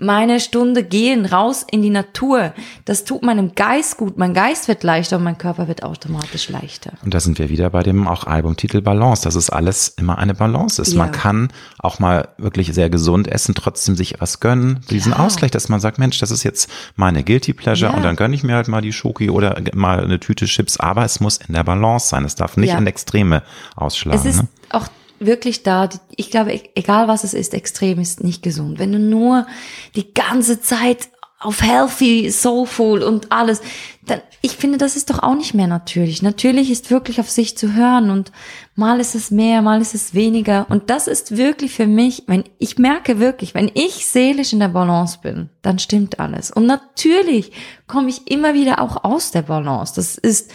Speaker 3: meine Stunde gehen, raus in die Natur. Das tut meinem Geist gut. Mein Geist wird leichter und mein Körper wird automatisch leichter.
Speaker 1: Und da sind wir wieder bei dem auch Albumtitel Balance, dass es alles immer eine Balance ist. Ja. Man kann auch mal wirklich sehr gesund essen, trotzdem sich was gönnen. Diesen ja. Ausgleich, dass man sagt, Mensch, das ist jetzt meine Guilty Pleasure ja. und dann gönne ich mir halt mal die Schoki oder mal eine Tüte Chips. Aber es muss in der Balance sein. Es darf nicht in Extreme ausschlagen.
Speaker 3: Es ist ne? auch wirklich da, ich glaube, e-, egal was es ist, extrem ist nicht gesund. Wenn du nur die ganze Zeit auf healthy, soulful und alles, dann, ich finde, das ist doch auch nicht mehr natürlich. Natürlich ist wirklich auf sich zu hören und mal ist es mehr, mal ist es weniger. Und das ist wirklich für mich, wenn ich merke wirklich, wenn ich seelisch in der Balance bin, dann stimmt alles. Und natürlich komme ich immer wieder auch aus der Balance. Das ist,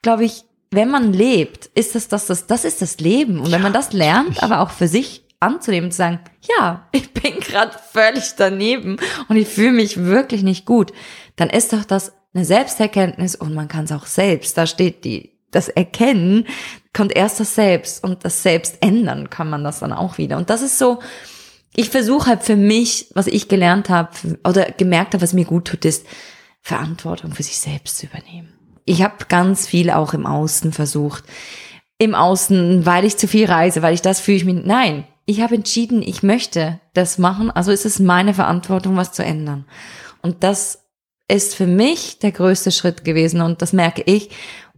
Speaker 3: glaube ich, wenn man lebt, ist das das, das, das ist das Leben. Und wenn man das lernt, aber auch für sich anzunehmen, zu sagen, ja, [LAUGHS] ich bin gerade völlig daneben und ich fühle mich wirklich nicht gut, dann ist doch das eine Selbsterkenntnis und man kann es auch selbst. Da steht die, das Erkennen kommt erst das Selbst und das Selbst ändern kann man das dann auch wieder. Und das ist so, ich versuche halt für mich, was ich gelernt habe oder gemerkt habe, was mir gut tut, ist Verantwortung für sich selbst zu übernehmen ich habe ganz viel auch im Außen versucht. Im Außen, weil ich zu viel reise, weil ich das fühle ich mich. Nein, ich habe entschieden, ich möchte das machen. Also ist es meine Verantwortung, was zu ändern. Und das ist für mich der größte Schritt gewesen. Und das merke ich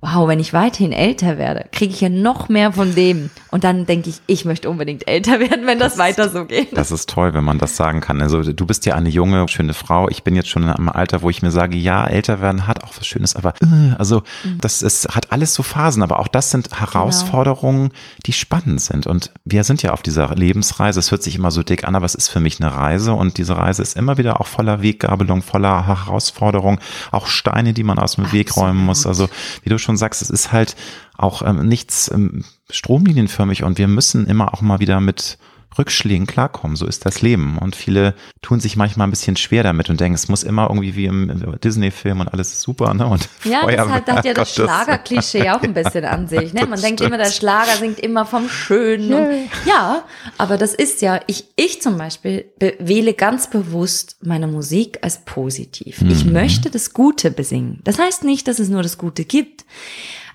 Speaker 3: wow, wenn ich weiterhin älter werde, kriege ich ja noch mehr von dem. Und dann denke ich, ich möchte unbedingt älter werden, wenn das, das weiter so geht.
Speaker 1: Das ist toll, wenn man das sagen kann. Also du bist ja eine junge, schöne Frau. Ich bin jetzt schon in einem Alter, wo ich mir sage, ja, älter werden hat auch was Schönes, aber äh, also mhm. das ist, hat alles so Phasen, aber auch das sind Herausforderungen, genau. die spannend sind. Und wir sind ja auf dieser Lebensreise. Es hört sich immer so dick an, aber es ist für mich eine Reise und diese Reise ist immer wieder auch voller Weggabelung, voller Herausforderungen, auch Steine, die man aus dem Absolut. Weg räumen muss. Also wie du schon schon sagst, es ist halt auch ähm, nichts ähm, stromlinienförmig und wir müssen immer auch mal wieder mit Rückschlägen klarkommen. So ist das Leben. Und viele tun sich manchmal ein bisschen schwer damit und denken, es muss immer irgendwie wie im Disney-Film und alles ist super, ne? Und
Speaker 3: ja, das hat, hat ja das Schlagerklischee [LAUGHS] auch ein bisschen an sich. Ne? Man denkt stimmt. immer, der Schlager singt immer vom Schönen. Yeah. Und, ja, aber das ist ja, ich, ich zum Beispiel wähle ganz bewusst meine Musik als positiv. Mhm. Ich möchte das Gute besingen. Das heißt nicht, dass es nur das Gute gibt.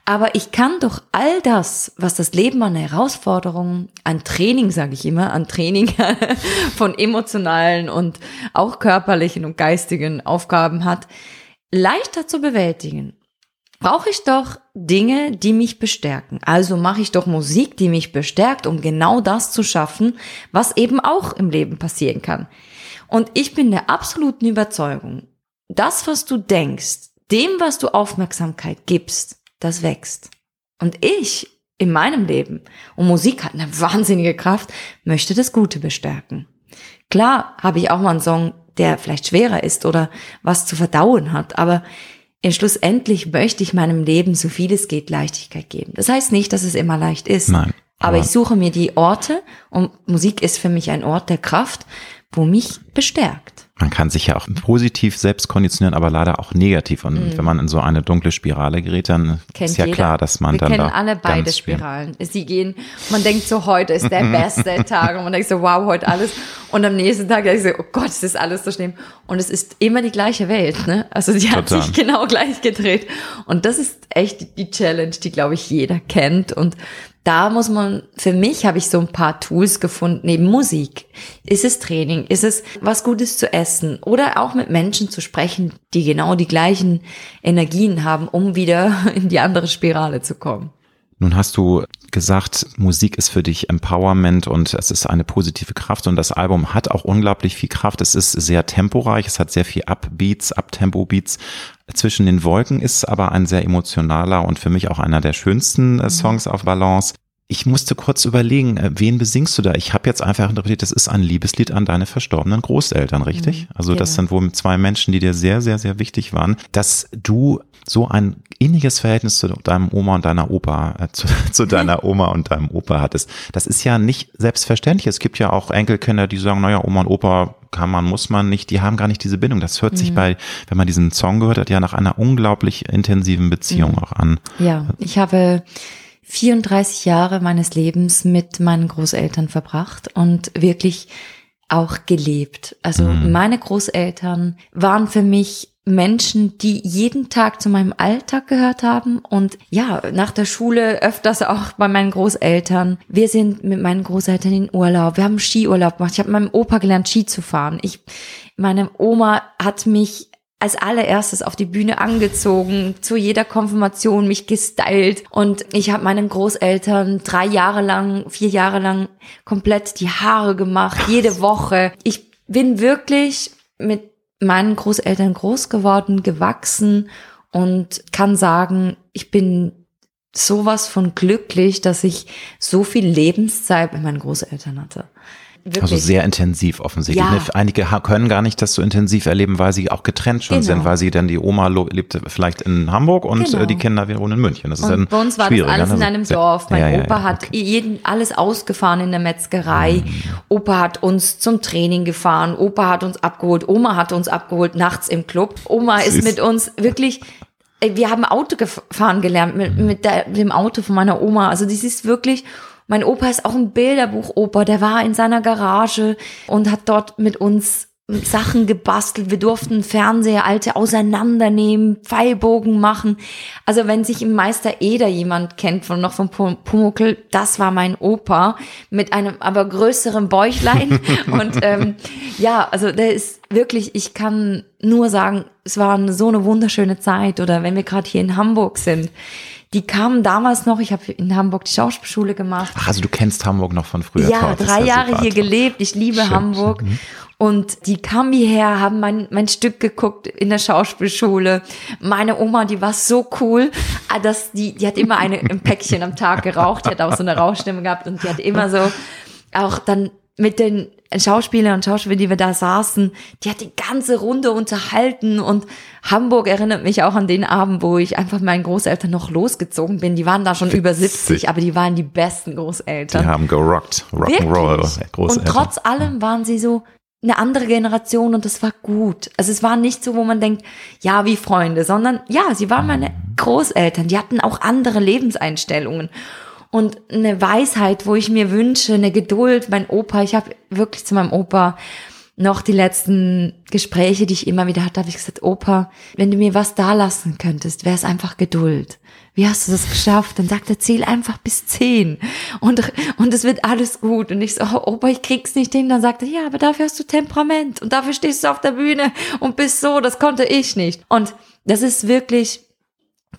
Speaker 3: Aber ich kann doch all das, was das Leben an Herausforderungen, an Training, sage ich immer, an Training [LAUGHS] von emotionalen und auch körperlichen und geistigen Aufgaben hat, leichter zu bewältigen. Brauche ich doch Dinge, die mich bestärken. Also mache ich doch Musik, die mich bestärkt, um genau das zu schaffen, was eben auch im Leben passieren kann. Und ich bin der absoluten Überzeugung, das, was du denkst, dem, was du Aufmerksamkeit gibst, das wächst. Und ich in meinem Leben, und Musik hat eine [LAUGHS] wahnsinnige Kraft, möchte das Gute bestärken. Klar habe ich auch mal einen Song, der vielleicht schwerer ist oder was zu verdauen hat, aber schlussendlich möchte ich meinem Leben so viel es geht Leichtigkeit geben. Das heißt nicht, dass es immer leicht ist. Nein. Aber, aber ich suche mir die Orte und Musik ist für mich ein Ort der Kraft, wo mich bestärkt.
Speaker 1: Man kann sich ja auch positiv selbst konditionieren, aber leider auch negativ. Und mhm. wenn man in so eine dunkle Spirale gerät, dann Kennt ist ja jeder. klar, dass man
Speaker 3: Wir
Speaker 1: dann.
Speaker 3: Wir kennen alle beide Spiralen. Sie gehen, man denkt so, heute ist der [LAUGHS] beste Tag und man denkt so, wow, heute alles. Und am nächsten Tag denkt so, oh Gott, es ist alles so schlimm. Und es ist immer die gleiche Welt, ne? Also sie hat sich genau gleich gedreht. Und das ist echt die Challenge, die, glaube ich, jeder kennt. Und da muss man, für mich habe ich so ein paar Tools gefunden, neben Musik. Ist es Training? Ist es was Gutes zu essen? Oder auch mit Menschen zu sprechen, die genau die gleichen Energien haben, um wieder [LAUGHS] in die andere Spirale zu kommen?
Speaker 1: Nun hast du gesagt, Musik ist für dich Empowerment und es ist eine positive Kraft und das Album hat auch unglaublich viel Kraft. Es ist sehr temporeich, es hat sehr viel Upbeats, Uptempo-Beats. Zwischen den Wolken ist aber ein sehr emotionaler und für mich auch einer der schönsten äh. Songs auf Balance. Ich musste kurz überlegen, äh, wen besingst du da? Ich habe jetzt einfach interpretiert, das ist ein Liebeslied an deine verstorbenen Großeltern, richtig? Mhm, also das genau. sind wohl zwei Menschen, die dir sehr, sehr, sehr wichtig waren. Dass du so ein inniges Verhältnis zu deinem Oma und deiner Opa, äh, zu, [LAUGHS] zu, deiner [LAUGHS] Oma und deinem Opa hattest. Das ist ja nicht selbstverständlich. Es gibt ja auch Enkelkinder, die sagen, naja, Oma und Opa kann man, muss man nicht, die haben gar nicht diese Bindung. Das hört mhm. sich bei, wenn man diesen Song gehört hat, ja nach einer unglaublich intensiven Beziehung mhm. auch an.
Speaker 3: Ja, ich habe 34 Jahre meines Lebens mit meinen Großeltern verbracht und wirklich auch gelebt. Also
Speaker 1: Mhm.
Speaker 3: meine Großeltern waren für mich Menschen, die jeden Tag zu meinem Alltag gehört haben und ja, nach der Schule öfters auch bei meinen Großeltern. Wir sind mit meinen Großeltern in Urlaub. Wir haben Skiurlaub gemacht. Ich habe meinem Opa gelernt, Ski zu fahren. Ich, meine Oma hat mich als allererstes auf die Bühne angezogen, zu jeder Konfirmation mich gestylt und ich habe meinen Großeltern drei Jahre lang, vier Jahre lang komplett die Haare gemacht, jede Woche. Ich bin wirklich mit meinen Großeltern groß geworden, gewachsen und kann sagen, ich bin sowas von glücklich, dass ich so viel Lebenszeit mit meinen Großeltern hatte. Wirklich.
Speaker 1: Also sehr intensiv offensichtlich.
Speaker 3: Ja.
Speaker 1: Ne? Einige können gar nicht das so intensiv erleben, weil sie auch getrennt schon
Speaker 3: Genau.
Speaker 1: sind, weil sie dann die Oma lebt vielleicht in Hamburg und
Speaker 3: Genau.
Speaker 1: äh, die Kinder wohnen in München. Das ist
Speaker 3: Und bei uns war das alles
Speaker 1: ne?
Speaker 3: in einem
Speaker 1: Ja.
Speaker 3: Dorf. Mein
Speaker 1: Ja, ja,
Speaker 3: Opa hat
Speaker 1: okay.
Speaker 3: jeden alles ausgefahren in der Metzgerei. Opa hat uns zum Training gefahren. Opa hat uns abgeholt. Oma hat uns abgeholt nachts im Club. Oma ist
Speaker 1: Süß.
Speaker 3: mit uns wirklich. Wir haben Auto gefahren gelernt mit, mit der, dem Auto von meiner Oma. Also das ist wirklich. Mein Opa ist auch ein Bilderbuch-Opa. Der war in seiner Garage und hat dort mit uns Sachen gebastelt. Wir durften Fernseher alte auseinandernehmen, Pfeilbogen machen. Also wenn sich im Meister Eder jemand kennt von noch vom Pum- Pumuckl, das war mein Opa mit einem aber größeren Bäuchlein. [LAUGHS] und ähm, ja, also der ist wirklich, ich kann nur sagen, es war so eine wunderschöne Zeit. Oder wenn wir gerade hier in Hamburg sind. Die kamen damals noch, ich habe in Hamburg die Schauspielschule gemacht.
Speaker 1: Ach, also du kennst Hamburg noch von früher.
Speaker 3: Ja,
Speaker 1: ist
Speaker 3: drei Jahre
Speaker 1: super,
Speaker 3: hier
Speaker 1: toll.
Speaker 3: gelebt. Ich liebe
Speaker 1: Schön.
Speaker 3: Hamburg. Und die kamen hierher, haben mein, mein Stück geguckt in der Schauspielschule. Meine Oma, die war so cool, ah, dass die, die hat immer eine, ein Päckchen am Tag geraucht. Die hat auch so eine Rauchstimme gehabt und die hat immer so auch dann mit den Schauspielern und Schauspielern, die wir da saßen, die hat die ganze Runde unterhalten und Hamburg erinnert mich auch an den Abend, wo ich einfach meinen Großeltern noch losgezogen bin. Die waren da schon über 70, aber die waren die besten Großeltern.
Speaker 1: Die haben gerockt. Rock'n'Roll.
Speaker 3: Und trotz allem waren sie so eine andere Generation und das war gut. Also es war nicht so, wo man denkt, ja, wie Freunde, sondern ja, sie waren meine Großeltern. Die hatten auch andere Lebenseinstellungen und eine Weisheit, wo ich mir wünsche, eine Geduld. Mein Opa, ich habe wirklich zu meinem Opa noch die letzten Gespräche, die ich immer wieder hatte, habe ich gesagt, Opa, wenn du mir was da lassen könntest, wäre es einfach Geduld. Wie hast du das geschafft? Dann sagt er, zähl einfach bis zehn und, und es wird alles gut. Und ich so, oh, Opa, ich krieg's nicht hin. Dann sagt er, ja, aber dafür hast du Temperament und dafür stehst du auf der Bühne und bist so, das konnte ich nicht. Und das ist wirklich,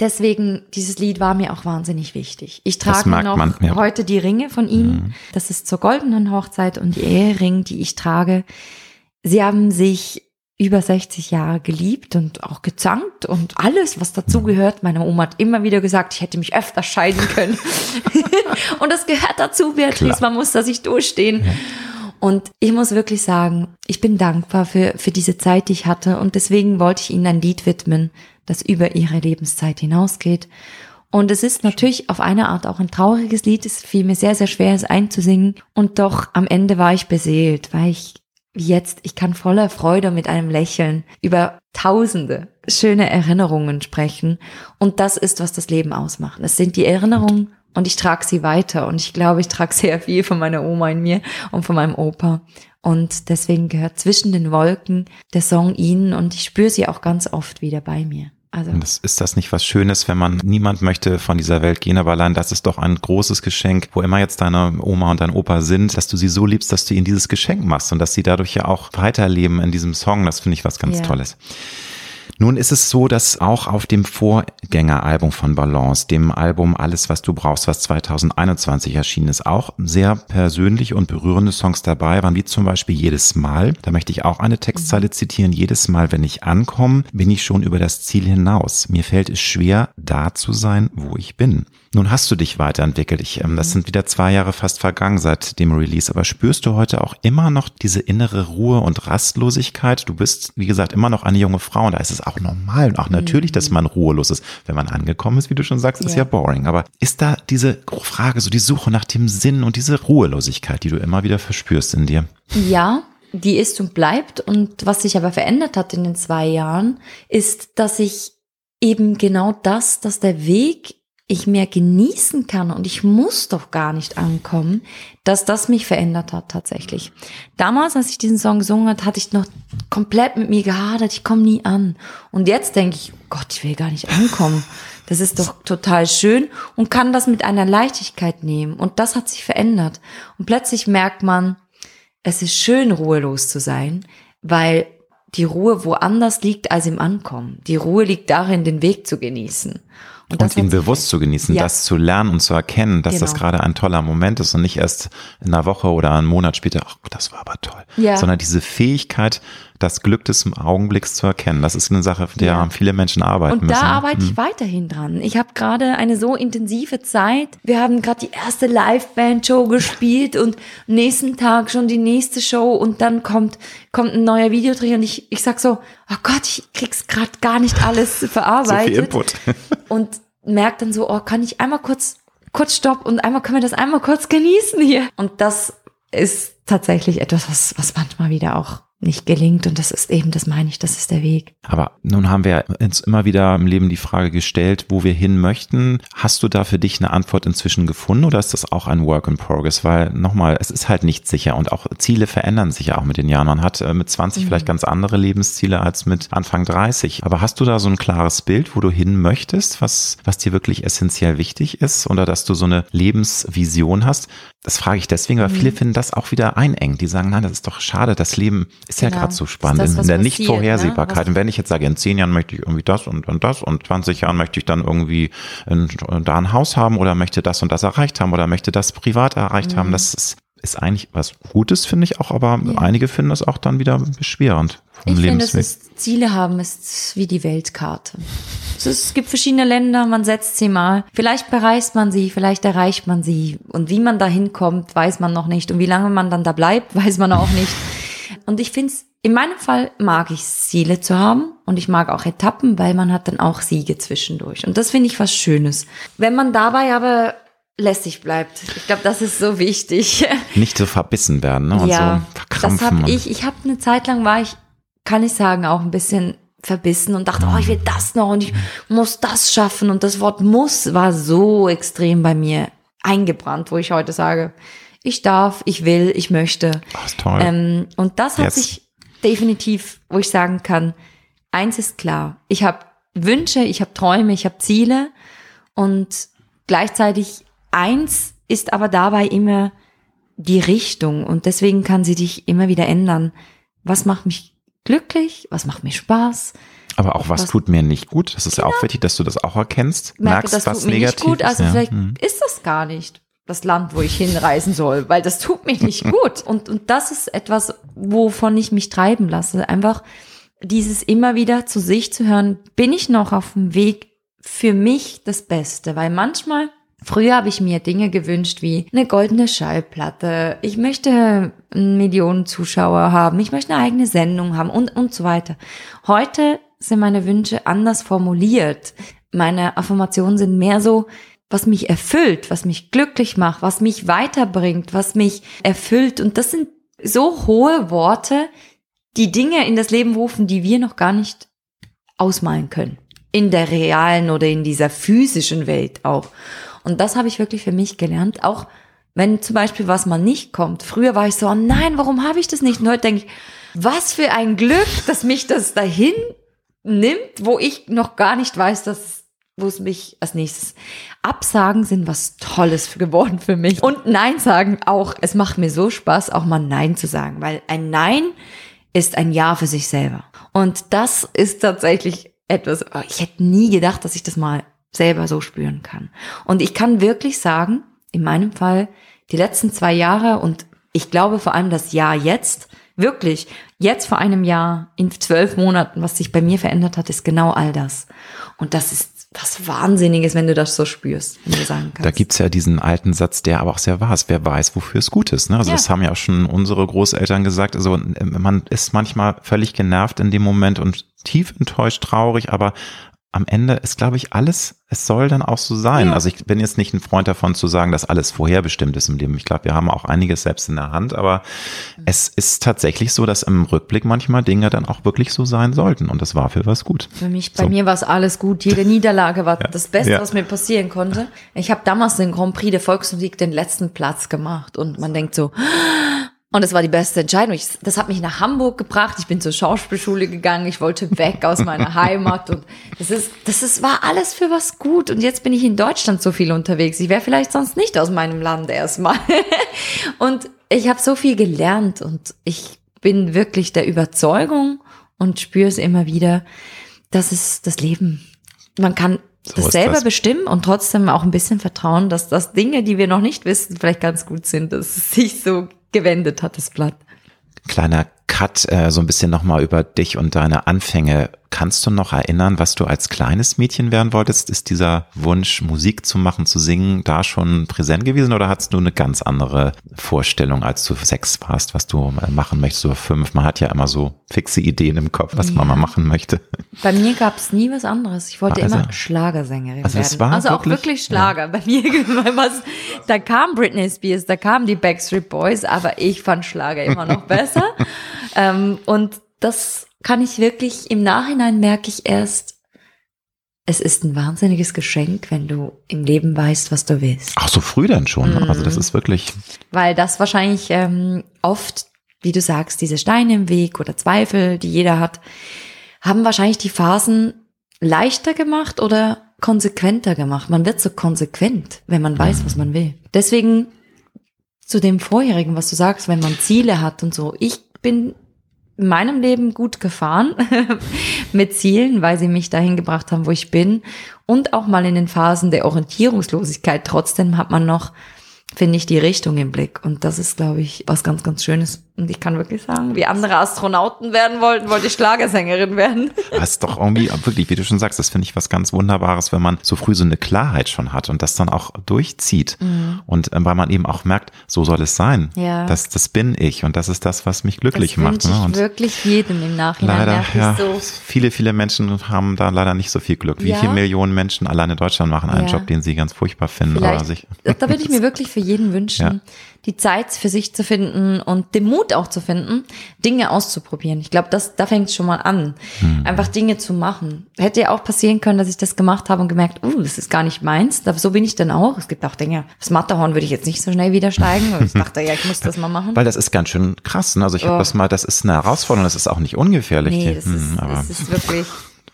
Speaker 3: deswegen, dieses Lied war mir auch wahnsinnig wichtig. Ich trage noch
Speaker 1: man, ja.
Speaker 3: heute die Ringe von ihnen. Das ist zur goldenen Hochzeit und die Ehering, die ich trage. Sie haben sich über 60 Jahre geliebt und auch gezankt und alles, was dazugehört. Meine Oma hat immer wieder gesagt, ich hätte mich öfter scheiden können. [LAUGHS] [LAUGHS] und das gehört dazu, Beatrice.
Speaker 1: Klar.
Speaker 3: Man muss da sich durchstehen. Und ich muss wirklich sagen, ich bin dankbar für, für diese Zeit, die ich hatte. Und deswegen wollte ich Ihnen ein Lied widmen, das über Ihre Lebenszeit hinausgeht. Und es ist natürlich auf eine Art auch ein trauriges Lied. Es fiel mir sehr, sehr schwer, es einzusingen. Und doch am Ende war ich beseelt, weil ich jetzt, ich kann voller Freude mit einem Lächeln über tausende schöne Erinnerungen sprechen. Und das ist, was das Leben ausmacht. Es sind die Erinnerungen und ich trage sie weiter. Und ich glaube, ich trage sehr viel von meiner Oma in mir und von meinem Opa. Und deswegen gehört zwischen den Wolken der Song ihnen und ich spüre sie auch ganz oft wieder bei mir. Also
Speaker 1: das, ist das nicht was Schönes, wenn man, niemand möchte von dieser Welt gehen, aber allein das ist doch ein großes Geschenk, wo immer jetzt deine Oma und dein Opa sind, dass du sie so liebst, dass du ihnen dieses Geschenk machst und dass sie dadurch ja auch weiterleben in diesem Song. Das finde ich was ganz
Speaker 3: Ja.
Speaker 1: Tolles. Nun ist es so, dass auch auf dem Vorgängeralbum von Balance, dem Album Alles, was du brauchst, was 2021 erschienen ist, auch sehr persönliche und berührende Songs dabei waren, wie zum Beispiel Jedes Mal. Da möchte ich auch eine Textzeile zitieren. Jedes Mal, wenn ich ankomme, bin ich schon über das Ziel hinaus. Mir fällt es schwer, da zu sein, wo ich bin. Nun hast du dich weiterentwickelt. Ich, ähm, das sind wieder zwei Jahre fast vergangen seit dem Release. Aber spürst du heute auch immer noch diese innere Ruhe und Rastlosigkeit? Du bist, wie gesagt, immer noch eine junge Frau und da ist es auch normal und auch natürlich, dass man ruhelos ist. Wenn man angekommen ist, wie du schon sagst, ist
Speaker 3: Ja.
Speaker 1: ja boring. Aber ist da diese Frage, so die Suche nach dem Sinn und diese Ruhelosigkeit, die du immer wieder verspürst in dir?
Speaker 3: Ja, die ist und bleibt. Und was sich aber verändert hat in den zwei Jahren, ist, dass ich eben genau das, dass der Weg ich mehr genießen kann und ich muss doch gar nicht ankommen, dass das mich verändert hat tatsächlich. Damals, als ich diesen Song gesungen hat, hatte ich noch komplett mit mir gehadert, ich komme nie an. Und jetzt denke ich, Gott, ich will gar nicht ankommen. Das ist doch total schön und kann das mit einer Leichtigkeit nehmen. Und das hat sich verändert. Und plötzlich merkt man, es ist schön, ruhelos zu sein, weil die Ruhe woanders liegt als im Ankommen. Die Ruhe liegt darin, den Weg zu genießen.
Speaker 1: Und, und ihn bewusst zu genießen, ja. das zu lernen und zu erkennen, dass genau. das gerade ein toller Moment ist und nicht erst in einer Woche oder einen Monat später, ach, das war aber toll. Ja. Sondern diese Fähigkeit, das Glück des Augenblicks zu erkennen. Das ist eine Sache, für die ja. viele Menschen arbeiten
Speaker 3: und
Speaker 1: müssen.
Speaker 3: Und da arbeite ich hm. weiterhin dran. Ich habe gerade eine so intensive Zeit. Wir haben gerade die erste Live-Band-Show gespielt und nächsten Tag schon die nächste Show und dann kommt, kommt ein neuer Videodreh und ich, ich sag so, oh Gott, ich krieg's gerade gar nicht alles [LAUGHS] verarbeitet. so viel Input. [LAUGHS] und merke dann so, oh, kann ich einmal kurz, kurz stopp und einmal können wir das einmal kurz genießen hier. Und das ist tatsächlich etwas, was, was manchmal wieder auch nicht gelingt. Und das ist eben, das meine ich, das ist der Weg.
Speaker 1: Aber nun haben wir uns immer wieder im Leben die Frage gestellt, wo wir hin möchten. Hast du da für dich eine Antwort inzwischen gefunden oder ist das auch ein Work in Progress? Weil nochmal, es ist halt nicht sicher und auch Ziele verändern sich ja auch mit den Jahren. Man hat äh, mit 20 mhm. vielleicht ganz andere Lebensziele als mit Anfang 30. Aber hast du da so ein klares Bild, wo du hin möchtest, was, was dir wirklich essentiell wichtig ist oder dass du so eine Lebensvision hast? Das frage ich deswegen, weil mhm. viele finden das auch wieder einengt. Die sagen, nein, das ist doch schade, das Leben ist ja genau. gerade so spannend das, in, der Nichtvorhersehbarkeit. Ne? Und wenn ich jetzt sage, in zehn Jahren möchte ich irgendwie das und, und das und 20 Jahren möchte ich dann irgendwie in, da ein Haus haben oder möchte das und das erreicht haben oder möchte das privat erreicht mhm. haben, das ist, ist eigentlich was Gutes, finde ich auch, aber ja. einige finden das auch dann wieder beschwerend.
Speaker 3: Vom ich finde, es Ziele haben ist wie die Weltkarte. Es gibt verschiedene Länder, man setzt sie mal. Vielleicht bereist man sie, vielleicht erreicht man sie. Und wie man da hinkommt, weiß man noch nicht. Und wie lange man dann da bleibt, [LAUGHS] weiß man auch nicht. Und ich finde es, in meinem Fall mag ich Ziele zu haben und ich mag auch Etappen, weil man hat dann auch Siege zwischendurch. Und das finde ich was Schönes. Wenn man dabei aber lässig bleibt. Ich glaube, das ist so wichtig.
Speaker 1: Nicht so verbissen werden, ne? Und
Speaker 3: ja, so verkrampfen. Das habe ich. Ich habe eine Zeit lang war ich, kann ich sagen, auch ein bisschen verbissen und dachte, oh, ich will das noch und ich muss das schaffen. Und das Wort muss war so extrem bei mir eingebrannt, wo ich heute sage, ich darf, ich will, ich möchte.
Speaker 1: Das ist toll.
Speaker 3: Ähm, und das hat Jetzt. sich definitiv, wo ich sagen kann, eins ist klar, ich habe Wünsche, ich habe Träume, ich habe Ziele und gleichzeitig eins ist aber dabei immer die Richtung und deswegen kann sie dich immer wieder ändern. Was macht mich glücklich? Was macht mir Spaß?
Speaker 1: Aber auch was, was tut mir nicht gut? Das ist ja auch genau. wichtig, dass du das auch erkennst.
Speaker 3: Merke, Merkst, das was tut mir negativ nicht gut. Also ist, vielleicht hm. ist das gar nicht das Land, wo ich hinreisen soll, weil das tut mich nicht [LAUGHS] gut. Und, und das ist etwas, wovon ich mich treiben lasse. Einfach dieses immer wieder zu sich zu hören, bin ich noch auf dem Weg für mich das Beste? Weil manchmal, früher habe ich mir Dinge gewünscht wie eine goldene Schallplatte, ich möchte Millionen Zuschauer haben, ich möchte eine eigene Sendung haben und, und so weiter. Heute sind meine Wünsche anders formuliert. Meine Affirmationen sind mehr so, was mich erfüllt, was mich glücklich macht, was mich weiterbringt, was mich erfüllt. Und das sind so hohe Worte, die Dinge in das Leben rufen, die wir noch gar nicht ausmalen können. In der realen oder in dieser physischen Welt auch. Und das habe ich wirklich für mich gelernt. Auch wenn zum Beispiel was mal nicht kommt. Früher war ich so, oh nein, warum habe ich das nicht? Und heute denke ich, was für ein Glück, dass mich das dahin nimmt, wo ich noch gar nicht weiß, dass wo es mich als nächstes Absagen sind was Tolles geworden für mich. Und Nein sagen auch. Es macht mir so Spaß, auch mal Nein zu sagen, weil ein Nein ist ein Ja für sich selber. Und das ist tatsächlich etwas, oh, ich hätte nie gedacht, dass ich das mal selber so spüren kann. Und ich kann wirklich sagen, in meinem Fall, die letzten zwei Jahre und ich glaube vor allem das Jahr jetzt, wirklich, jetzt vor einem Jahr, in zwölf Monaten, was sich bei mir verändert hat, ist genau all das. Und das ist was Wahnsinniges, wenn du das so spürst, wenn du sagen kannst.
Speaker 1: Da gibt's ja diesen alten Satz, der aber auch sehr wahr ist. Wer weiß, wofür es gut ist. Ne? Also ja. das haben ja auch schon unsere Großeltern gesagt. Also man ist manchmal völlig genervt in dem Moment und tief enttäuscht, traurig, aber am Ende ist, glaube ich, alles, es soll dann auch so sein.
Speaker 3: Ja.
Speaker 1: Also ich bin jetzt nicht ein Freund davon zu sagen, dass alles vorherbestimmt ist im Leben. Ich glaube, wir haben auch einiges selbst in der Hand, aber
Speaker 3: Mhm.
Speaker 1: es ist tatsächlich so, dass im Rückblick manchmal Dinge dann auch wirklich so sein sollten. Und das war für was gut.
Speaker 3: Für mich, bei
Speaker 1: So.
Speaker 3: mir war es alles gut. Jede Niederlage war [LAUGHS] das Beste,
Speaker 1: Ja.
Speaker 3: was mir passieren konnte. Ich habe damals den Grand Prix der Volksmusik den letzten Platz gemacht und man denkt so, und es war die beste Entscheidung. Ich, das hat mich nach Hamburg gebracht. Ich bin zur Schauspielschule gegangen. Ich wollte weg aus meiner Heimat und das ist, das ist, war alles für was gut. Und jetzt bin ich in Deutschland so viel unterwegs. Ich wäre vielleicht sonst nicht aus meinem Land erstmal. [LAUGHS] Und ich habe so viel gelernt und ich bin wirklich der Überzeugung und spüre es immer wieder, das ist das Leben. Man kann
Speaker 1: So
Speaker 3: das selber
Speaker 1: das.
Speaker 3: bestimmen und trotzdem auch ein bisschen vertrauen, dass das Dinge, die wir noch nicht wissen, vielleicht ganz gut sind, dass es sich so gewendet hat, das Blatt.
Speaker 1: Kleiner Cut, äh, so ein bisschen nochmal über dich und deine Anfänge. Kannst du noch erinnern, was du als kleines Mädchen werden wolltest? Ist dieser Wunsch, Musik zu machen, zu singen, da schon präsent gewesen oder hattest du eine ganz andere Vorstellung, als du sechs warst, was du äh, machen möchtest oder fünf? Man hat ja immer so fixe Ideen im Kopf, was man
Speaker 3: Ja.
Speaker 1: mal machen möchte.
Speaker 3: Bei mir gab es nie was anderes. Ich wollte
Speaker 1: Also-
Speaker 3: immer Schlagersängerin
Speaker 1: Also
Speaker 3: werden.
Speaker 1: war
Speaker 3: also auch
Speaker 1: wirklich-
Speaker 3: wirklich Schlager. Bei mir [LAUGHS] was, da kam Britney Spears, da kamen die Backstreet Boys, aber ich fand Schlager immer noch [LAUGHS] besser. ähm, und das kann ich wirklich im Nachhinein merke ich erst, es ist ein wahnsinniges Geschenk, wenn du im Leben weißt, was du willst.
Speaker 1: Ach, so früh dann schon. ne? Also das
Speaker 3: Mhm.
Speaker 1: ist wirklich,
Speaker 3: Weil das wahrscheinlich ähm, oft, wie du sagst, diese Steine im Weg oder Zweifel, die jeder hat, haben wahrscheinlich die Phasen leichter gemacht oder konsequenter gemacht. Man wird so konsequent, wenn man weiß, was man will. Deswegen zu dem vorherigen, was du sagst, wenn man Ziele hat und so. Ich bin in meinem Leben gut gefahren [LAUGHS] mit Zielen, weil sie mich dahin gebracht haben, wo ich bin. Und auch mal in den Phasen der Orientierungslosigkeit. Trotzdem hat man noch, finde ich, die Richtung im Blick. Und das ist, glaube ich, was ganz, ganz Schönes. Und ich kann wirklich sagen, wie andere Astronauten werden wollten, wollte ich Schlagersängerin werden.
Speaker 1: das ist doch irgendwie, wirklich, wie du schon sagst, das finde ich was ganz Wunderbares, wenn man so früh so eine Klarheit schon hat und das dann auch durchzieht. Und ähm, weil man eben auch merkt, so soll es sein.
Speaker 3: Mhm. Ja.
Speaker 1: Das, das bin ich und das ist das, was mich glücklich
Speaker 3: das
Speaker 1: macht. Ne?
Speaker 3: ich
Speaker 1: Und
Speaker 3: wirklich jedem im Nachhinein.
Speaker 1: leider, ja,
Speaker 3: so.
Speaker 1: viele, viele Menschen haben da leider nicht so viel Glück. Wie
Speaker 3: Ja.
Speaker 1: viele Millionen Menschen allein in Deutschland machen einen
Speaker 3: Ja.
Speaker 1: Job, den sie ganz furchtbar finden.
Speaker 3: Vielleicht,
Speaker 1: sich,
Speaker 3: da würde ich mir wirklich für jeden wünschen. Die Zeit für sich zu finden und den Mut auch zu finden, Dinge auszuprobieren. Ich glaube, das, da fängt es schon mal an.
Speaker 1: Hm.
Speaker 3: Einfach Dinge zu machen. Hätte ja auch passieren können, dass ich das gemacht habe und gemerkt, uh, das ist gar nicht meins. Aber so bin ich dann auch. Es gibt auch Dinge, das Matterhorn würde ich jetzt nicht so schnell wieder steigen. Ich dachte, ja, ich muss das mal machen.
Speaker 1: weil das ist ganz schön krass. Ne? Also ich habe
Speaker 3: Oh.
Speaker 1: das mal, das ist eine Herausforderung, das ist auch nicht ungefährlich.
Speaker 3: Nee, das
Speaker 1: Hm,
Speaker 3: ist,
Speaker 1: aber
Speaker 3: das ist wirklich.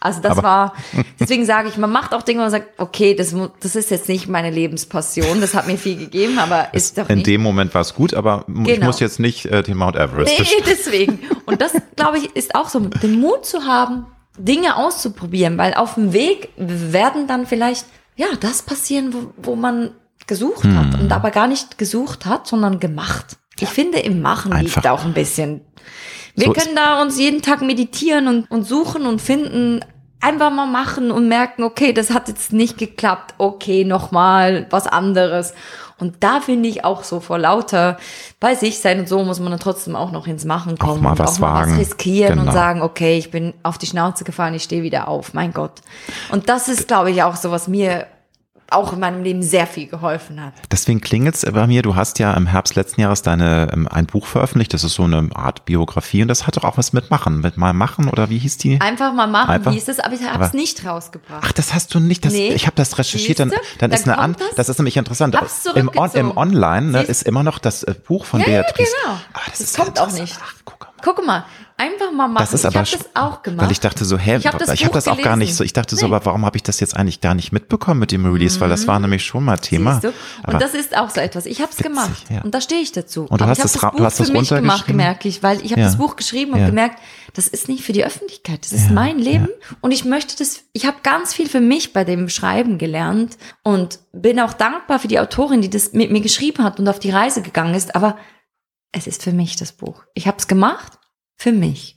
Speaker 3: Also das
Speaker 1: Aber-
Speaker 3: war, [LAUGHS] deswegen sage ich, man macht auch Dinge, wo man sagt, okay, das, das ist jetzt nicht meine Lebenspassion, das hat mir viel gegeben, aber ist doch
Speaker 1: in
Speaker 3: nicht.
Speaker 1: dem Moment war es gut, aber ich
Speaker 3: Genau.
Speaker 1: muss jetzt nicht äh, den Mount Everest
Speaker 3: Nee,
Speaker 1: besteigen.
Speaker 3: deswegen. Und das, [LAUGHS] glaube ich, ist auch so, den Mut zu haben, Dinge auszuprobieren, weil auf dem Weg werden dann vielleicht, ja, das passieren, wo, wo man gesucht
Speaker 1: Hm.
Speaker 3: hat und aber gar nicht gesucht hat, sondern gemacht. Ich finde, im Machen
Speaker 1: Einfach.
Speaker 3: liegt auch ein bisschen. Wir
Speaker 1: So
Speaker 3: können da uns jeden Tag meditieren und, und suchen und finden, einfach mal machen und merken, okay, das hat jetzt nicht geklappt, okay, nochmal was anderes. Und da finde ich auch so vor lauter bei sich sein und so muss man dann trotzdem auch noch ins Machen kommen
Speaker 1: mal
Speaker 3: und
Speaker 1: was
Speaker 3: auch mal
Speaker 1: wagen.
Speaker 3: was riskieren
Speaker 1: Genau.
Speaker 3: und sagen, okay, ich bin auf die Schnauze gefallen, ich stehe wieder auf, mein Gott. Und das ist, glaube ich, auch so, was mir auch in meinem Leben sehr viel geholfen hat.
Speaker 1: Deswegen klingelt's bei mir, du hast ja im Herbst letzten Jahres deine, ähm, ein Buch veröffentlicht, das ist so eine Art Biografie und das hat doch auch was mit Machen, mit mal machen oder wie hieß die?
Speaker 3: Einfach mal machen,
Speaker 1: Einfach?
Speaker 3: hieß es, aber ich habe es nicht rausgebracht.
Speaker 1: Ach, das hast du nicht. Das,
Speaker 3: Nee.
Speaker 1: Ich habe das recherchiert. Dann, dann,
Speaker 3: Dann
Speaker 1: ist eine an,
Speaker 3: kommt das.
Speaker 1: das ist nämlich interessant. Im, On, Im. Online ne, ist immer noch das äh, Buch von
Speaker 3: Ja, ja,
Speaker 1: Beatrice.
Speaker 3: genau.
Speaker 1: Ah,
Speaker 3: Das
Speaker 1: ist
Speaker 3: kommt auch nicht.
Speaker 1: Ach, guck mal.
Speaker 3: Guck mal, einfach mal machen.
Speaker 1: Das ist
Speaker 3: ich
Speaker 1: aber
Speaker 3: habe
Speaker 1: sch-
Speaker 3: das auch gemacht.
Speaker 1: Weil ich dachte so, hä,
Speaker 3: Ich hab das
Speaker 1: ich habe
Speaker 3: Buch
Speaker 1: das auch gar nicht so. Ich dachte so,
Speaker 3: Nee.
Speaker 1: aber warum habe ich das jetzt eigentlich gar nicht mitbekommen mit dem Release? Weil das war nämlich schon mal Thema.
Speaker 3: Und das ist auch so etwas. Ich habe es gemacht
Speaker 1: ja.
Speaker 3: und da stehe ich dazu.
Speaker 1: Und du
Speaker 3: Aber
Speaker 1: hast
Speaker 3: ich habe das
Speaker 1: du hast
Speaker 3: Buch
Speaker 1: es
Speaker 3: für mich gemacht, gemerke ich, weil ich habe
Speaker 1: Ja.
Speaker 3: das Buch geschrieben und
Speaker 1: Ja.
Speaker 3: gemerkt, das ist nicht für die Öffentlichkeit, das ist mein Leben und ich möchte das. Ich habe ganz viel für mich bei dem Schreiben gelernt und bin auch dankbar für die Autorin, die das mit mir geschrieben hat und auf die Reise gegangen ist. Aber es ist für mich das Buch. Ich habe es gemacht für mich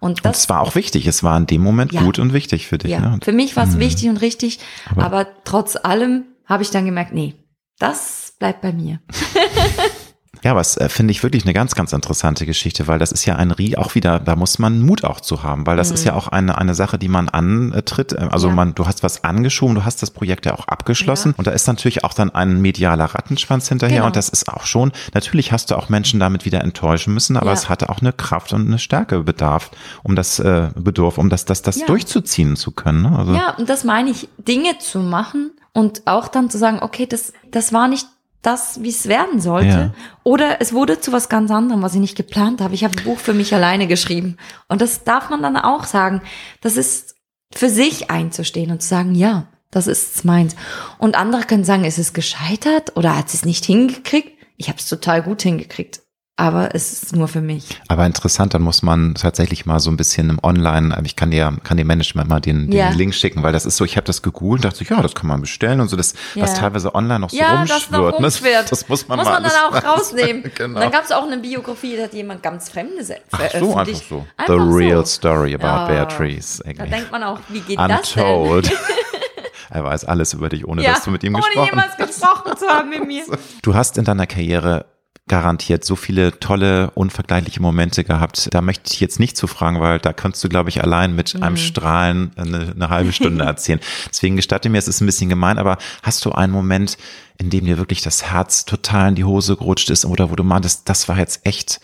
Speaker 3: und
Speaker 1: und
Speaker 3: das
Speaker 1: es war auch wichtig. Es war in dem Moment
Speaker 3: Ja.
Speaker 1: gut und wichtig für dich.
Speaker 3: Ja,
Speaker 1: Ne? Und
Speaker 3: für mich war es wichtig und richtig,
Speaker 1: Aber-
Speaker 3: aber, trotz allem habe ich dann gemerkt, nee, das bleibt bei mir. [LAUGHS]
Speaker 1: Ja, es äh, finde ich wirklich eine ganz, ganz interessante Geschichte, weil das ist ja ein Rie, auch wieder, da muss man Mut auch zu haben, weil das mhm. ist ja auch eine, eine Sache, die man antritt. Äh, also ja. man, du hast was angeschoben, du hast das Projekt ja auch abgeschlossen ja. und da ist natürlich auch dann ein medialer Rattenschwanz hinterher genau. und das ist auch schon, natürlich hast du auch Menschen damit wieder enttäuschen müssen, aber ja. es hatte auch eine Kraft und eine Stärke bedarf, um das äh, Bedurf, um das, das, das durchzuziehen zu können. Ne?
Speaker 3: Also, ja, und das meine ich, Dinge zu machen und auch dann zu sagen, okay, das, das war nicht das, wie es werden sollte. Ja. Oder es wurde zu was ganz anderem, was ich nicht geplant habe. Ich habe ein Buch für mich alleine geschrieben. Und das darf man dann auch sagen. Das ist für sich einzustehen und zu sagen, ja, das ist meins. Und andere können sagen, ist es gescheitert oder hat es nicht hingekriegt? Ich habe es total gut hingekriegt aber es ist nur für mich.
Speaker 1: Aber interessant, dann muss man tatsächlich mal so ein bisschen im Online, ich kann dir, kann dir Management mal den, den ja. Link schicken, weil das ist so, ich habe das gegoogelt und dachte, ja, das kann man bestellen und so, das, ja. was teilweise online noch so ja, rumschwirrt. Das,
Speaker 3: rumschwirrt. Das, das, muss man muss man dann auch rausnehmen. [LAUGHS] genau. Dann gab es auch eine Biografie, da hat jemand ganz Fremde
Speaker 1: veröffentlicht. Ach so, einfach so. Einfach The real story about oh, Beatrice.
Speaker 3: Da denkt man auch, wie geht Untold. das denn? [LAUGHS]
Speaker 1: er weiß alles über dich, ohne dass du mit ihm gesprochen hast. Ohne jemals
Speaker 3: gesprochen zu haben mit mir. [LAUGHS]
Speaker 1: Du hast in deiner Karriere garantiert so viele tolle, unvergleichliche Momente gehabt. Da möchte ich jetzt nicht zu fragen, weil da kannst du, glaube ich, allein mit mhm. einem Strahlen eine, eine halbe Stunde [LAUGHS] erzählen. Deswegen gestatte mir, es ist ein bisschen gemein, aber hast du einen Moment, in dem dir wirklich das Herz total in die Hose gerutscht ist oder wo du meintest, das war jetzt echt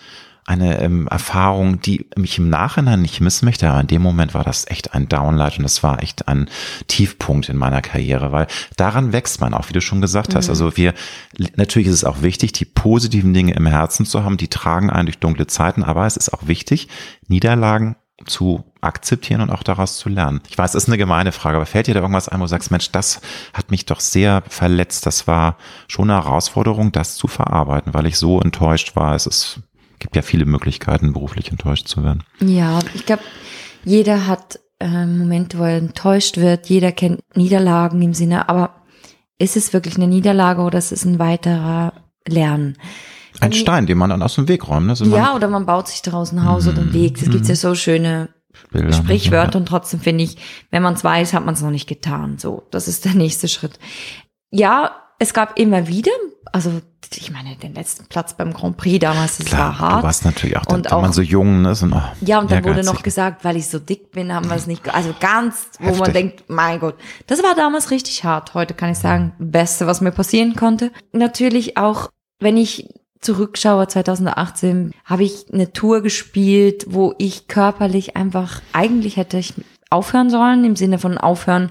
Speaker 1: eine ähm, Erfahrung, die mich im Nachhinein nicht missen möchte, aber in dem Moment war das echt ein Downlight und das war echt ein Tiefpunkt in meiner Karriere, weil daran wächst man auch, wie du schon gesagt hast. Mhm. Also wir, natürlich ist es auch wichtig, die positiven Dinge im Herzen zu haben, die tragen einen durch dunkle Zeiten, aber es ist auch wichtig, Niederlagen zu akzeptieren und auch daraus zu lernen. Ich weiß, es ist eine gemeine Frage, aber fällt dir da irgendwas ein, wo du sagst, Mensch, das hat mich doch sehr verletzt. Das war schon eine Herausforderung, das zu verarbeiten, weil ich so enttäuscht war. Es ist gibt ja viele Möglichkeiten, beruflich enttäuscht zu werden.
Speaker 3: Ja, ich glaube, jeder hat äh, Momente, wo er enttäuscht wird. Jeder kennt Niederlagen im Sinne, aber ist es wirklich eine Niederlage oder ist es ein weiterer Lernen?
Speaker 1: Ein Stein, den man dann aus dem Weg räumt. Ne?
Speaker 3: Also ja, oder man baut sich daraus ein Haus mm, oder einen Weg. Es gibt ja so schöne Bilder, Sprichwörter ja. und trotzdem finde ich, wenn man es weiß, hat man es noch nicht getan. So, das ist der nächste Schritt. Ja, es gab immer wieder also ich meine, den letzten Platz beim Grand Prix damals, das Klar, war hart.
Speaker 1: Du warst natürlich auch, und auch, man so jung ist. Und, oh,
Speaker 3: ja, und dann wurde noch gesagt, weil ich so dick bin, haben wir es nicht, also ganz, wo Heftig. man denkt, mein Gott, das war damals richtig hart. Heute kann ich sagen, Beste, was mir passieren konnte. Natürlich auch, wenn ich zurückschaue, 2018, habe ich eine Tour gespielt, wo ich körperlich einfach, eigentlich hätte ich aufhören sollen, im Sinne von aufhören,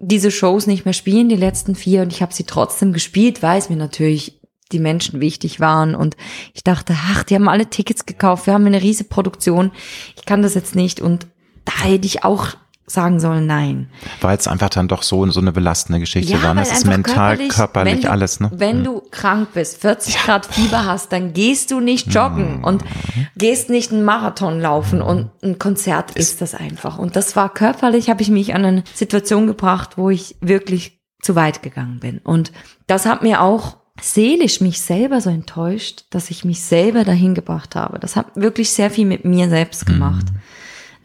Speaker 3: diese Shows nicht mehr spielen, die letzten vier, und ich habe sie trotzdem gespielt, weil es mir natürlich die Menschen wichtig waren. Und ich dachte, ach, die haben alle Tickets gekauft, wir haben eine riesige Produktion, ich kann das jetzt nicht. Und da hätte ich auch sagen sollen, nein.
Speaker 1: Weil es einfach dann doch so, so eine belastende Geschichte ja, war. Das ist mental, körperlich, körperlich
Speaker 3: du,
Speaker 1: alles. Ne?
Speaker 3: Wenn mhm. du krank bist, 40 ja. Grad Fieber hast, dann gehst du nicht joggen mhm. und gehst nicht einen Marathon laufen und ein Konzert ist, ist das einfach. Und das war körperlich, habe ich mich an eine Situation gebracht, wo ich wirklich zu weit gegangen bin. Und das hat mir auch seelisch mich selber so enttäuscht, dass ich mich selber dahin gebracht habe. Das hat wirklich sehr viel mit mir selbst gemacht. Mhm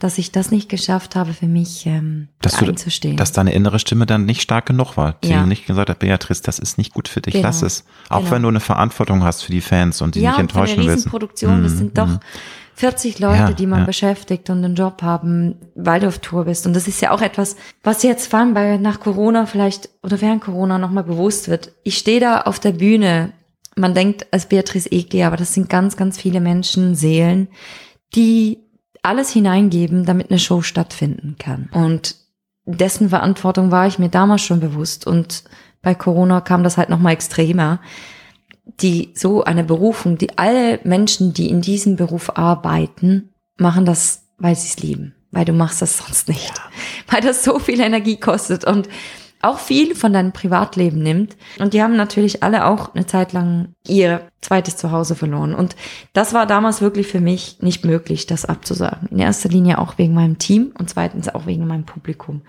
Speaker 3: dass ich das nicht geschafft habe, für mich ähm, dass einzustehen.
Speaker 1: Du, dass deine innere Stimme dann nicht stark genug war, die ja. nicht gesagt hat, Beatrice, das ist nicht gut für dich, genau. lass es. Auch genau. wenn du eine Verantwortung hast für die Fans und die ja, nicht enttäuschen willst. Ja, eine
Speaker 3: Riesenproduktion, mhm. das sind doch 40 Leute, ja, die man ja. beschäftigt und einen Job haben, weil du auf Tour bist. Und das ist ja auch etwas, was jetzt vor allem bei, nach Corona vielleicht oder während Corona nochmal bewusst wird. Ich stehe da auf der Bühne. Man denkt als Beatrice Egli, aber das sind ganz, ganz viele Menschen, Seelen, die alles hineingeben, damit eine Show stattfinden kann. Und dessen Verantwortung war ich mir damals schon bewusst. Und bei Corona kam das halt nochmal extremer. Die so eine Berufung, die alle Menschen, die in diesem Beruf arbeiten, machen das, weil sie es lieben. Weil du machst das sonst nicht. Weil das so viel Energie kostet. Und auch viel von deinem Privatleben nimmt. Und die haben natürlich alle auch eine Zeit lang ihr zweites Zuhause verloren. Und das war damals wirklich für mich nicht möglich, das abzusagen. In erster Linie auch wegen meinem Team und zweitens auch wegen meinem Publikum.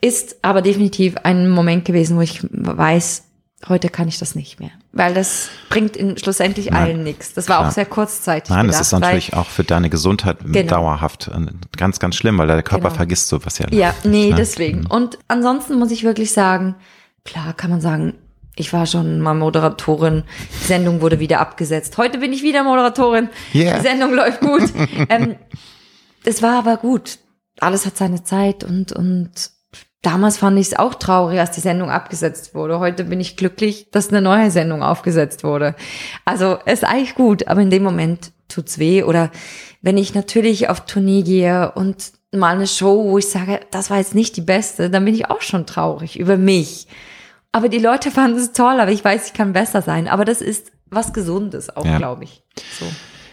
Speaker 3: Ist aber definitiv ein Moment gewesen, wo ich weiß, Heute kann ich das nicht mehr, weil das bringt in, schlussendlich Nein, allen nichts. Das war klar. auch sehr kurzzeitig.
Speaker 1: Nein, gedacht, das ist natürlich auch für deine Gesundheit genau. dauerhaft äh, ganz, ganz schlimm, weil der Körper genau. vergisst sowas ja.
Speaker 3: Ja, nee, ne? deswegen. Mhm. Und ansonsten muss ich wirklich sagen, klar kann man sagen, Ich war schon mal Moderatorin. Die Sendung wurde wieder abgesetzt. Heute bin ich wieder Moderatorin.
Speaker 1: Yeah.
Speaker 3: Die Sendung läuft gut. [LAUGHS] ähm, es war aber gut. Alles hat seine Zeit und, und damals fand ich es auch traurig, als die Sendung abgesetzt wurde. Heute bin ich glücklich, dass eine neue Sendung aufgesetzt wurde. Also es ist eigentlich gut, aber in dem Moment tut's weh. Oder wenn ich natürlich auf Tournee gehe und mal eine Show, wo ich sage, das war jetzt nicht die beste, dann bin ich auch schon traurig über mich. Aber die Leute fanden es toll, aber ich weiß, ich kann besser sein. Aber das ist was Gesundes auch,
Speaker 1: Ja.
Speaker 3: glaube ich. So.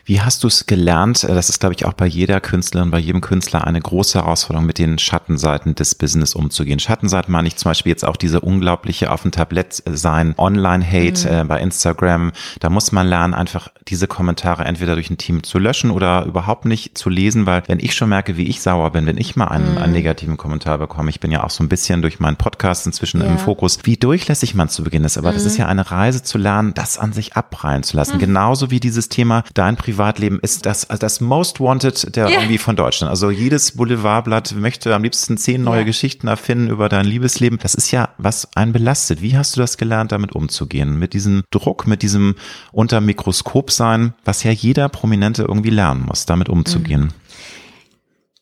Speaker 1: Wie hast du es gelernt? Das ist, glaube ich, auch bei jeder Künstlerin, bei jedem Künstler eine große Herausforderung, mit den Schattenseiten des Business umzugehen. Schattenseiten meine ich zum Beispiel jetzt auch diese unglaubliche auf dem Tablett sein, Online-Hate äh, bei Instagram. Da muss man lernen, einfach diese Kommentare entweder durch ein Team zu löschen oder überhaupt nicht zu lesen, weil wenn ich schon merke, wie ich sauer bin, wenn ich mal einen, einen negativen Kommentar bekomme, ich bin ja auch so ein bisschen durch meinen Podcast inzwischen
Speaker 3: Ja.
Speaker 1: im Fokus, wie durchlässig man zu Beginn ist. Aber das ist ja eine Reise zu lernen, das an sich abprallen zu lassen. Genauso wie dieses Thema, dein Privatleben ist das, das Most Wanted der
Speaker 3: Ja.
Speaker 1: irgendwie von Deutschland. Also jedes Boulevardblatt möchte am liebsten zehn neue
Speaker 3: Ja.
Speaker 1: Geschichten erfinden über dein Liebesleben. Das ist ja, was einen belastet. Wie hast du das gelernt, damit umzugehen? Mit diesem Druck, mit diesem unter Mikroskop sein, was ja jeder Prominente irgendwie lernen muss, damit umzugehen.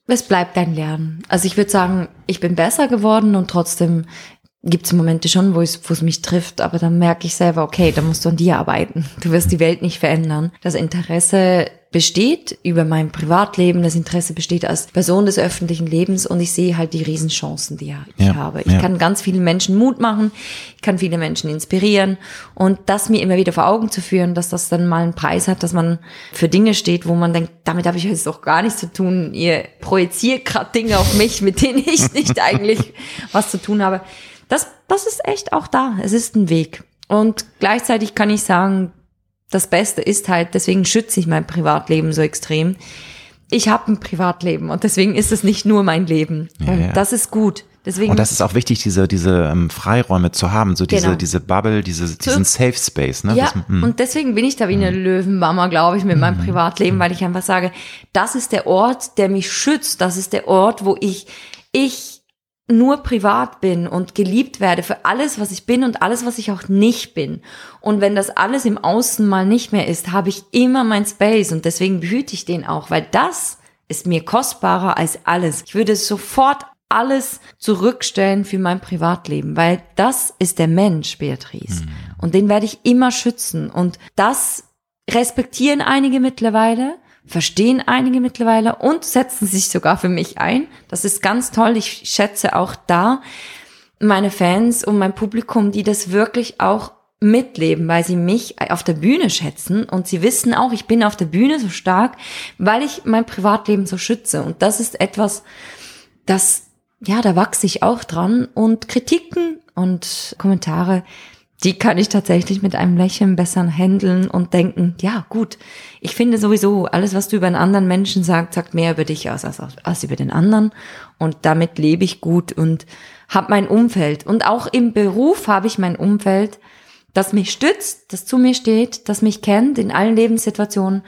Speaker 3: Es bleibt ein Lernen. Also ich würde sagen, ich bin besser geworden und trotzdem gibt es Momente schon, wo es, mich trifft, aber dann merke ich selber, okay, da musst du an dir arbeiten. Du wirst die Welt nicht verändern. Das Interesse besteht über mein Privatleben, das Interesse besteht als Person des öffentlichen Lebens und ich sehe halt die Riesenchancen, die ich
Speaker 1: Ja,
Speaker 3: habe. Ich
Speaker 1: ja.
Speaker 3: kann ganz vielen Menschen Mut machen, ich kann viele Menschen inspirieren und das mir immer wieder vor Augen zu führen, dass das dann mal einen Preis hat, dass man für Dinge steht, wo man denkt, damit habe ich jetzt doch gar nichts zu tun. Ihr projiziert gerade Dinge auf mich, mit denen ich nicht [LAUGHS] eigentlich was zu tun habe. Das, das ist echt auch da. Es ist ein Weg. Und gleichzeitig kann ich sagen, das Beste ist halt, deswegen schütze ich mein Privatleben so extrem. Ich habe ein Privatleben und deswegen ist es nicht nur mein Leben. und
Speaker 1: ja.
Speaker 3: das ist gut. Deswegen
Speaker 1: Und das ist auch wichtig, diese, diese ähm, Freiräume zu haben, so diese,
Speaker 3: Genau.
Speaker 1: diese Bubble, diese, diesen Safe Space. Ne?
Speaker 3: Ja,
Speaker 1: Das- mm.
Speaker 3: und deswegen bin ich da wie eine Löwenmama, glaube ich, mit meinem Privatleben, weil ich einfach sage, das ist der Ort, der mich schützt. Das ist der Ort, wo ich, ich nur privat bin und geliebt werde für alles, was ich bin und alles, was ich auch nicht bin. Und wenn das alles im Außen mal nicht mehr ist, habe ich immer mein Space und deswegen behüte ich den auch, weil das ist mir kostbarer als alles. Ich würde sofort alles zurückstellen für mein Privatleben, weil das ist der Mensch, Beatrice. Und den werde ich immer schützen. Und das respektieren einige mittlerweile, verstehen einige mittlerweile und setzen sich sogar für mich ein. Das ist ganz toll. Ich schätze auch da meine Fans und mein Publikum, die das wirklich auch mitleben, weil sie mich auf der Bühne schätzen und sie wissen auch, ich bin auf der Bühne so stark, weil ich mein Privatleben so schütze. Und das ist etwas, das, ja, da wachse ich auch dran. Und Kritiken und Kommentare, die kann ich tatsächlich mit einem Lächeln besser handeln und denken, ja, gut. Ich finde sowieso, alles, was du über einen anderen Menschen sagst, sagt mehr über dich aus als, als über den anderen. Und damit lebe ich gut und habe mein Umfeld. Und auch im Beruf habe ich mein Umfeld, das mich stützt, das zu mir steht, das mich kennt in allen Lebenssituationen.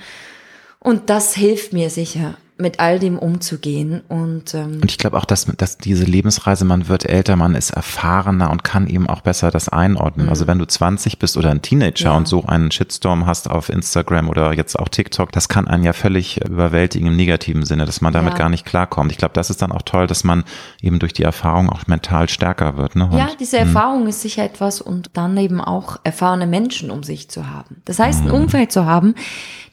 Speaker 3: Und das hilft mir sicher, mit all dem umzugehen. Und ähm,
Speaker 1: Und ich glaube auch, dass, dass diese Lebensreise, man wird älter, man ist erfahrener und kann eben auch besser das einordnen. Also wenn du 20 bist oder ein Teenager
Speaker 3: Mhm. Ja.
Speaker 1: und so einen Shitstorm hast auf Instagram oder jetzt auch TikTok, das kann einen ja völlig überwältigen im negativen Sinne, dass man damit
Speaker 3: Ja.
Speaker 1: gar nicht klarkommt. Ich glaube, das ist dann auch toll, dass man eben durch die Erfahrung auch mental stärker wird. Ne? Und,
Speaker 3: ja, diese Erfahrung ist sicher etwas und dann eben auch erfahrene Menschen um sich zu haben. Das heißt, ein Umfeld zu haben,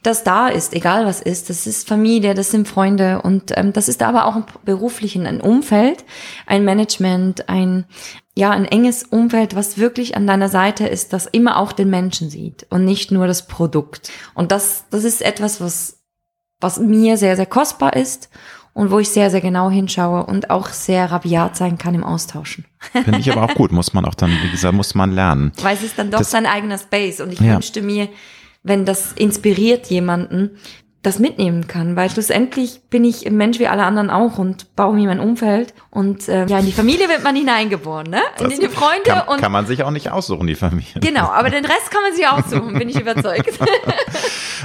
Speaker 3: das da ist, egal was ist. Das ist Familie, das sind Freunde und ähm, das ist aber auch im beruflichen ein Umfeld, ein Management, ein ja ein enges Umfeld, was wirklich an deiner Seite ist, das immer auch den Menschen sieht und nicht nur das Produkt. Und das das ist etwas, was was mir sehr sehr kostbar ist und wo ich sehr sehr genau hinschaue und auch sehr rabiat sein kann im Austauschen.
Speaker 1: Finde ich aber auch gut, muss man auch dann, wie gesagt, muss man lernen.
Speaker 3: Weil es ist dann doch
Speaker 1: Das-
Speaker 3: sein eigener Space. Und ich
Speaker 1: Ja.
Speaker 3: wünschte mir, wenn das inspiriert jemanden, das mitnehmen kann. Weil schlussendlich bin ich ein Mensch wie alle anderen auch und baue mir mein Umfeld. Und äh, ja, in die Familie wird man hineingeboren, ne? In die Freunde
Speaker 1: kann,
Speaker 3: und
Speaker 1: kann man sich auch nicht aussuchen, die Familie.
Speaker 3: genau, aber den Rest kann man sich aussuchen, bin ich überzeugt. [LAUGHS]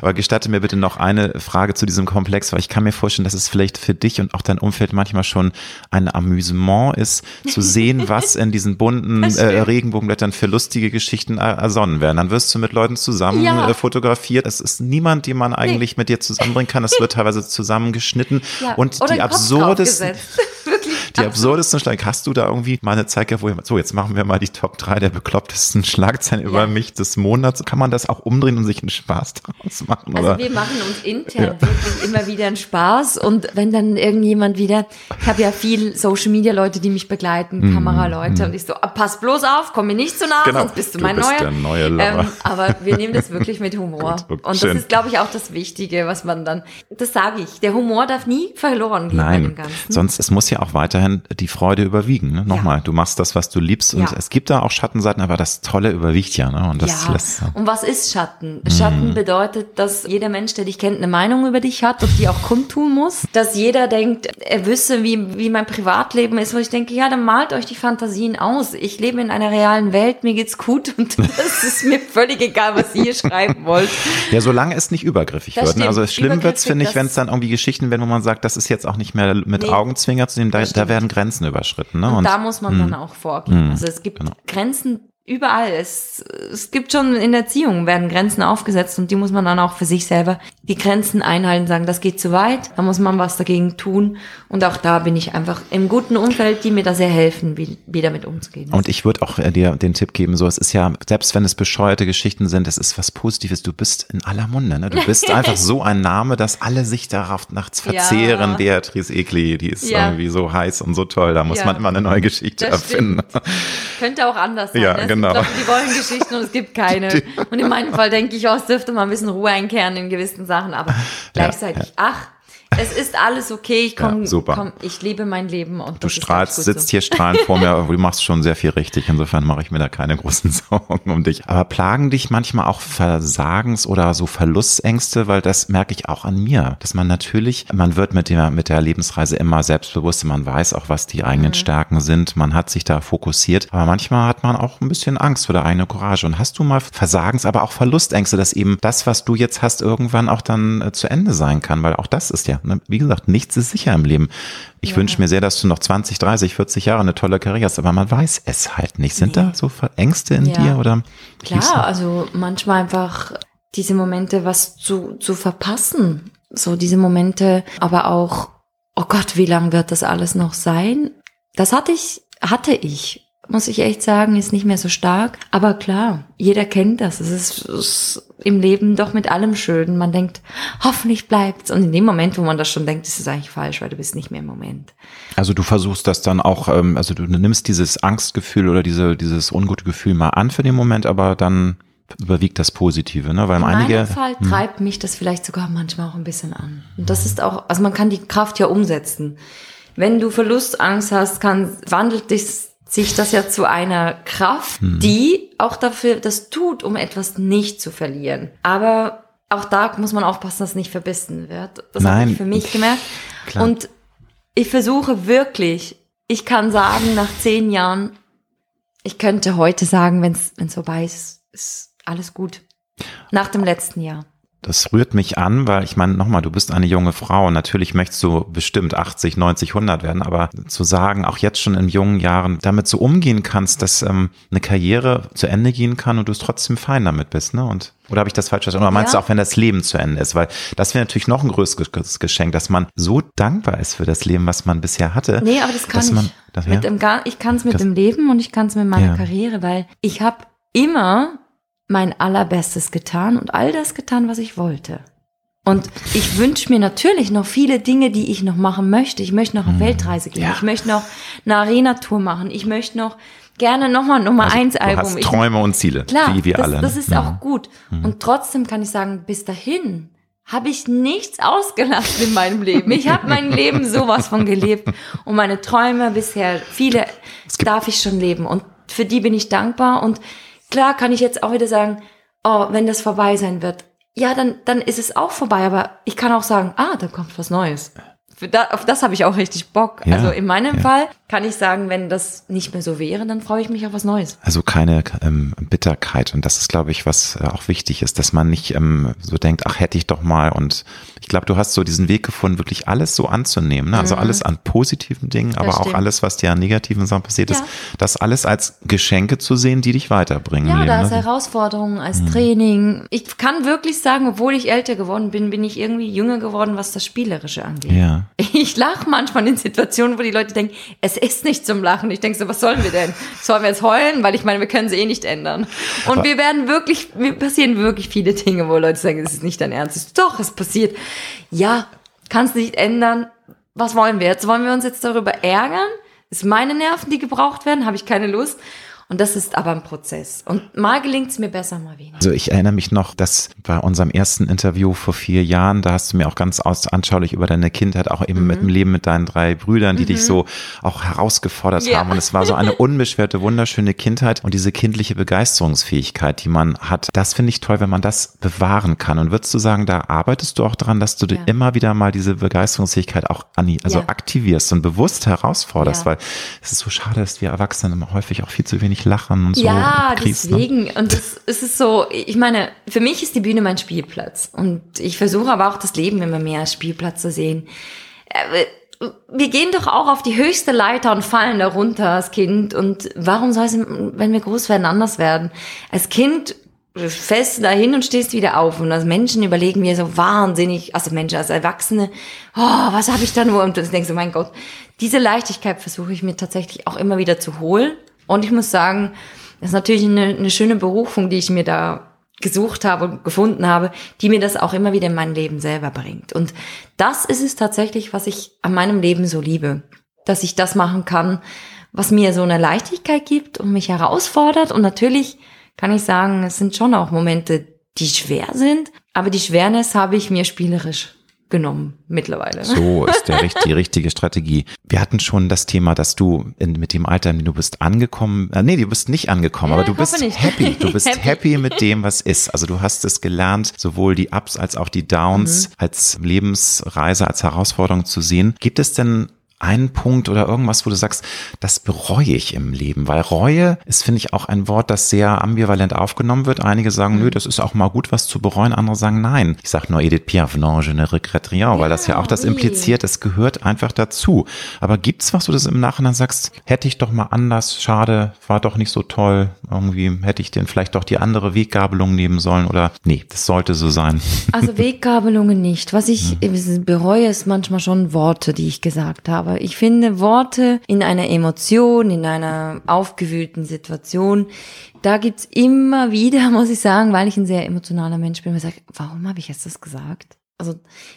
Speaker 1: Aber gestatte mir bitte noch eine Frage zu diesem Komplex, weil ich kann mir vorstellen, dass es vielleicht für dich und auch dein Umfeld manchmal schon ein Amüsement ist, zu [LAUGHS] sehen, was in diesen bunten äh, Regenbogenblättern für lustige Geschichten ersonnen werden. Dann wirst du mit Leuten zusammen ja. äh, fotografiert. Es ist niemand, den man eigentlich nee. mit dir zusammenbringen kann. Es wird [LAUGHS] teilweise zusammengeschnitten. Ja. Und Oder die absurdesten, [LAUGHS] die absurdesten Schlagzeilen. Hast du da irgendwie mal eine Zeit gehabt, wo ihr, so jetzt machen wir mal die Top 3 der beklopptesten [LAUGHS] Schlagzeilen ja. über mich des Monats. Kann man das auch umdrehen und sich einen Spaß daraus machen?
Speaker 3: Also oder? wir machen uns intern ja. wirklich immer wieder einen Spaß und wenn dann irgendjemand wieder, ich habe ja viel Social Media Leute, die mich begleiten, mm, Kameraleute mm. und ich so, ah, pass bloß auf, komm mir nicht zu nah, genau. sonst bist du, du mein bist neuer. Der neue ähm, aber wir nehmen das wirklich mit [LAUGHS] Humor. Gut, und das ist, glaube ich, auch das Wichtige, was man dann, das sage ich, der Humor darf nie verloren gehen
Speaker 1: Nein, sonst es muss ja auch weiterhin die Freude überwiegen. Ne? Nochmal, ja. du machst das, was du liebst und ja. es gibt da auch Schattenseiten, aber das Tolle überwiegt ja. Ne? Und das
Speaker 3: ja. lässt. Und was ist Schatten? Schatten mm. bedeutet, dass jeder Mensch, der dich kennt, eine Meinung über dich hat und die auch kundtun muss. Dass jeder denkt, er wüsste, wie, wie mein Privatleben ist, wo ich denke, ja, dann malt euch die Fantasien aus. Ich lebe in einer realen Welt, mir geht's gut [LAUGHS] und das ist mir völlig egal, was ihr schreiben wollt.
Speaker 1: Ja, solange es nicht übergriffig das wird. Ne? Also schlimm wird's, finde ich, wenn es dann irgendwie Geschichten werden, wo man sagt, das ist jetzt auch nicht mehr mit nee, Augenzwinger zu nehmen, da, da werden Grenzen überschritten. Ne?
Speaker 3: Und, und da muss man mh, dann auch vorgehen. Mh, also es gibt genau. Grenzen, Überall. Es, es gibt schon in der Erziehung werden Grenzen aufgesetzt und die muss man dann auch für sich selber die Grenzen einhalten, sagen, das geht zu weit, da muss man was dagegen tun. Und auch da bin ich einfach im guten Umfeld, die mir da sehr helfen, wie, wie damit umzugehen.
Speaker 1: Und ich würde auch äh, dir den Tipp geben, so, es ist ja, selbst wenn es bescheuerte Geschichten sind, es ist was Positives. Du bist in aller Munde, ne? Du bist [LAUGHS] einfach so ein Name, dass alle sich darauf nachts verzehren. Ja. Beatrice Ekli, die ist ja. irgendwie so heiß und so toll. Da muss ja. man immer eine neue Geschichte das erfinden.
Speaker 3: Stimmt. Könnte auch anders sein. Ja, ne? Genau. Glaube, die wollen Geschichten und es gibt keine. [LAUGHS] Und in meinem Fall denke ich, oh, es dürfte mal ein bisschen Ruhe einkehren in gewissen Sachen, aber gleichzeitig, ja, ja. ach, es ist alles okay, ich komme, ja, komm, ich lebe mein Leben und
Speaker 1: du strahlst, sitzt so. hier strahlend vor mir, aber du machst schon sehr viel richtig. Insofern mache ich mir da keine großen [LAUGHS] Sorgen um dich. Aber plagen dich manchmal auch Versagens- oder so Verlustängste, weil das merke ich auch an mir, dass man natürlich, man wird mit der mit der Lebensreise immer selbstbewusster, man weiß auch, was die eigenen mhm. Stärken sind, man hat sich da fokussiert, aber manchmal hat man auch ein bisschen Angst vor der eigenen Courage. Und hast du mal Versagens, aber auch Verlustängste, dass eben das, was du jetzt hast, irgendwann auch dann äh, zu Ende sein kann, weil auch das ist ja Wie gesagt, nichts ist sicher im Leben. Ich ja. wünsche mir sehr, dass du noch 20, 30, 40 Jahre eine tolle Karriere hast, aber man weiß es halt nicht. Sind nee. da so Ängste in ja. dir oder?
Speaker 3: Klar, also manchmal einfach diese Momente, was zu, zu verpassen. So diese Momente, aber auch, oh Gott, wie lang wird das alles noch sein? Das hatte ich, hatte ich muss ich echt sagen, ist nicht mehr so stark. Aber klar, jeder kennt das. Es ist, ist, im Leben doch mit allem schön. Man denkt, hoffentlich bleibt's. Und in dem Moment, wo man das schon denkt, ist es eigentlich falsch, weil du bist nicht mehr im Moment.
Speaker 1: Also du versuchst das dann auch, ähm, also du nimmst dieses Angstgefühl oder diese, dieses ungute Gefühl mal an für den Moment, aber dann überwiegt das Positive, ne? Weil
Speaker 3: in
Speaker 1: einige.
Speaker 3: In Fall hm. treibt mich das vielleicht sogar manchmal auch ein bisschen an. Und das ist auch, also man kann die Kraft ja umsetzen. Wenn du Verlustangst hast, kann, wandelt dich sich das ja zu einer Kraft, mhm. die auch dafür das tut, um etwas nicht zu verlieren. Aber auch da muss man aufpassen, dass es nicht verbissen wird. Das habe ich für mich gemerkt. Klar. Und ich versuche wirklich, ich kann sagen, nach zehn Jahren, ich könnte heute sagen, wenn es vorbei ist, ist alles gut. Nach dem letzten Jahr.
Speaker 1: Das rührt mich an, weil ich meine, nochmal, du bist eine junge Frau. Natürlich möchtest du bestimmt 80, 90, 100 werden, aber zu sagen, auch jetzt schon in jungen Jahren damit so umgehen kannst, dass ähm, eine Karriere zu Ende gehen kann und du es trotzdem fein damit bist, ne? Und oder habe ich das falsch verstanden? Oder meinst ja. du auch, wenn das Leben zu Ende ist? Weil das wäre natürlich noch ein größeres Geschenk, dass man so dankbar ist für das Leben, was man bisher hatte.
Speaker 3: Nee, aber das kann ich. Man, das, mit ja? dem, ich kann es mit das, dem Leben und ich kann es mit meiner ja. Karriere, weil ich habe immer mein allerbestes getan und all das getan, was ich wollte. Und ich wünsche mir natürlich noch viele Dinge, die ich noch machen möchte. Ich möchte noch auf mhm. Weltreise gehen. Ja. Ich möchte noch eine Arena-Tour machen. Ich möchte noch gerne nochmal Nummer also, eins Album. Du
Speaker 1: hast Träume und Ziele,
Speaker 3: Klar,
Speaker 1: wie wir
Speaker 3: das,
Speaker 1: alle.
Speaker 3: Das ist ja. auch gut. Mhm. Und trotzdem kann ich sagen, bis dahin habe ich nichts ausgelassen in meinem Leben. Ich habe mein Leben sowas von gelebt und meine Träume bisher viele darf ich schon leben und für die bin ich dankbar und klar kann ich jetzt auch wieder sagen, oh, wenn das vorbei sein wird, ja, dann, dann ist es auch vorbei. Aber ich kann auch sagen, ah, da kommt was Neues. Da, auf das habe ich auch richtig Bock.
Speaker 1: Ja,
Speaker 3: also in meinem
Speaker 1: ja.
Speaker 3: Fall kann ich sagen, wenn das nicht mehr so wäre, dann freue ich mich auf was Neues.
Speaker 1: Also keine ähm, Bitterkeit. Und das ist, glaube ich, was äh, auch wichtig ist, dass man nicht ähm, so denkt, ach, hätte ich doch mal. Und ich glaube, du hast so diesen Weg gefunden, wirklich alles so anzunehmen. Ne? Also alles an positiven Dingen, aber auch
Speaker 3: Mhm.
Speaker 1: alles, was dir an negativen Sachen passiert ist,
Speaker 3: Ja.
Speaker 1: das alles als Geschenke zu sehen, die dich weiterbringen.
Speaker 3: Ja, da als
Speaker 1: ne?
Speaker 3: Herausforderung, als Training. Ich kann wirklich sagen, obwohl ich älter geworden bin, bin ich irgendwie jünger geworden, was das Spielerische angeht.
Speaker 1: Ja. [LAUGHS]
Speaker 3: Ich lache manchmal in Situationen, wo die Leute denken, es ist nicht zum Lachen. Ich denke so, was sollen wir denn? Sollen wir jetzt heulen? Weil ich meine, wir können sie eh nicht ändern. Und wir werden wirklich, mir passieren wirklich viele Dinge, wo Leute sagen, das ist nicht dein Ernst. Doch, es passiert. Ja, kannst nicht ändern. Was wollen wir jetzt? Wollen wir uns jetzt darüber ärgern? Ist meine Nerven, die gebraucht werden? Habe ich keine Lust? Und das ist aber ein Prozess. Und mal gelingt es mir besser, mal weniger.
Speaker 1: Also ich erinnere mich noch, dass bei unserem ersten Interview vor vier Jahren, da hast du mir auch ganz aus, anschaulich über deine Kindheit, auch eben mit dem Leben mit deinen drei Brüdern, die dich so auch herausgefordert
Speaker 3: Ja.
Speaker 1: haben. Und es war so eine [LAUGHS] unbeschwerte, wunderschöne Kindheit und diese kindliche Begeisterungsfähigkeit, die man hat. Das finde ich toll, wenn man das bewahren kann. Und würdest du sagen, da arbeitest du auch dran, dass du dir
Speaker 3: Ja.
Speaker 1: immer wieder mal diese Begeisterungsfähigkeit auch an, also
Speaker 3: Ja.
Speaker 1: aktivierst und bewusst herausforderst, weil es ist so schade, dass wir Erwachsene immer häufig auch viel zu wenig lachen und so.
Speaker 3: Ja,
Speaker 1: Kries, ne?
Speaker 3: deswegen. Und das, es ist so, ich meine, für mich ist die Bühne mein Spielplatz. Und ich versuche aber auch das Leben immer mehr als Spielplatz zu sehen. Äh, Wir gehen doch auch auf die höchste Leiter und fallen da runter als Kind. Und warum soll es, wenn wir groß werden, anders werden? Als Kind fällst du da hin und stehst wieder auf. Und als Menschen überlegen wir so wahnsinnig, also Menschen, als Erwachsene, oh, was habe ich dann wohl? Und du denkst so, mein Gott, diese Leichtigkeit versuche ich mir tatsächlich auch immer wieder zu holen. Und ich muss sagen, das ist natürlich eine, eine schöne Berufung, die ich mir da gesucht habe und gefunden habe, die mir das auch immer wieder in mein Leben selber bringt. Und das ist es tatsächlich, was ich an meinem Leben so liebe, dass ich das machen kann, was mir so eine Leichtigkeit gibt und mich herausfordert. Und natürlich kann ich sagen, es sind schon auch Momente, die schwer sind, aber die Schwernis habe ich mir spielerisch genommen mittlerweile.
Speaker 1: So ist der, die richtige Strategie. Wir hatten schon das Thema, dass du in, mit dem Alter, in dem du bist angekommen, äh, nee, du bist nicht angekommen,
Speaker 3: Ja,
Speaker 1: aber du bist
Speaker 3: nicht.
Speaker 1: happy. [LAUGHS] Du bist happy.
Speaker 3: Happy.
Speaker 1: mit dem, was ist. Also du hast es gelernt, sowohl die Ups als auch die Downs
Speaker 3: Mhm.
Speaker 1: als Lebensreise, als Herausforderung zu sehen. Gibt es denn einen Punkt oder irgendwas, wo du sagst, das bereue ich im Leben? Weil Reue ist, finde ich, auch ein Wort, das sehr ambivalent aufgenommen wird. Einige sagen,
Speaker 3: Mhm.
Speaker 1: nö, das ist auch mal gut, was zu bereuen. Andere sagen, nein. Ich sage nur Edith Piaf, non, je ne regrette rien, weil das ja auch das impliziert, es gehört einfach dazu. Aber gibt's was, wo du das im Nachhinein sagst, hätte ich doch mal anders, schade, war doch nicht so toll, irgendwie hätte ich denn vielleicht doch die andere Weggabelung nehmen sollen oder nee, das sollte so sein.
Speaker 3: Also [LAUGHS] Weggabelungen nicht. Was ich bereue, ist manchmal schon Worte, die ich gesagt habe. Ich finde Worte in einer Emotion, in einer aufgewühlten Situation, da gibt's immer wieder, [LAUGHS] muss ich sagen, weil ich ein sehr emotionaler Mensch bin, wo ich sage, warum habe ich jetzt das gesagt? Also,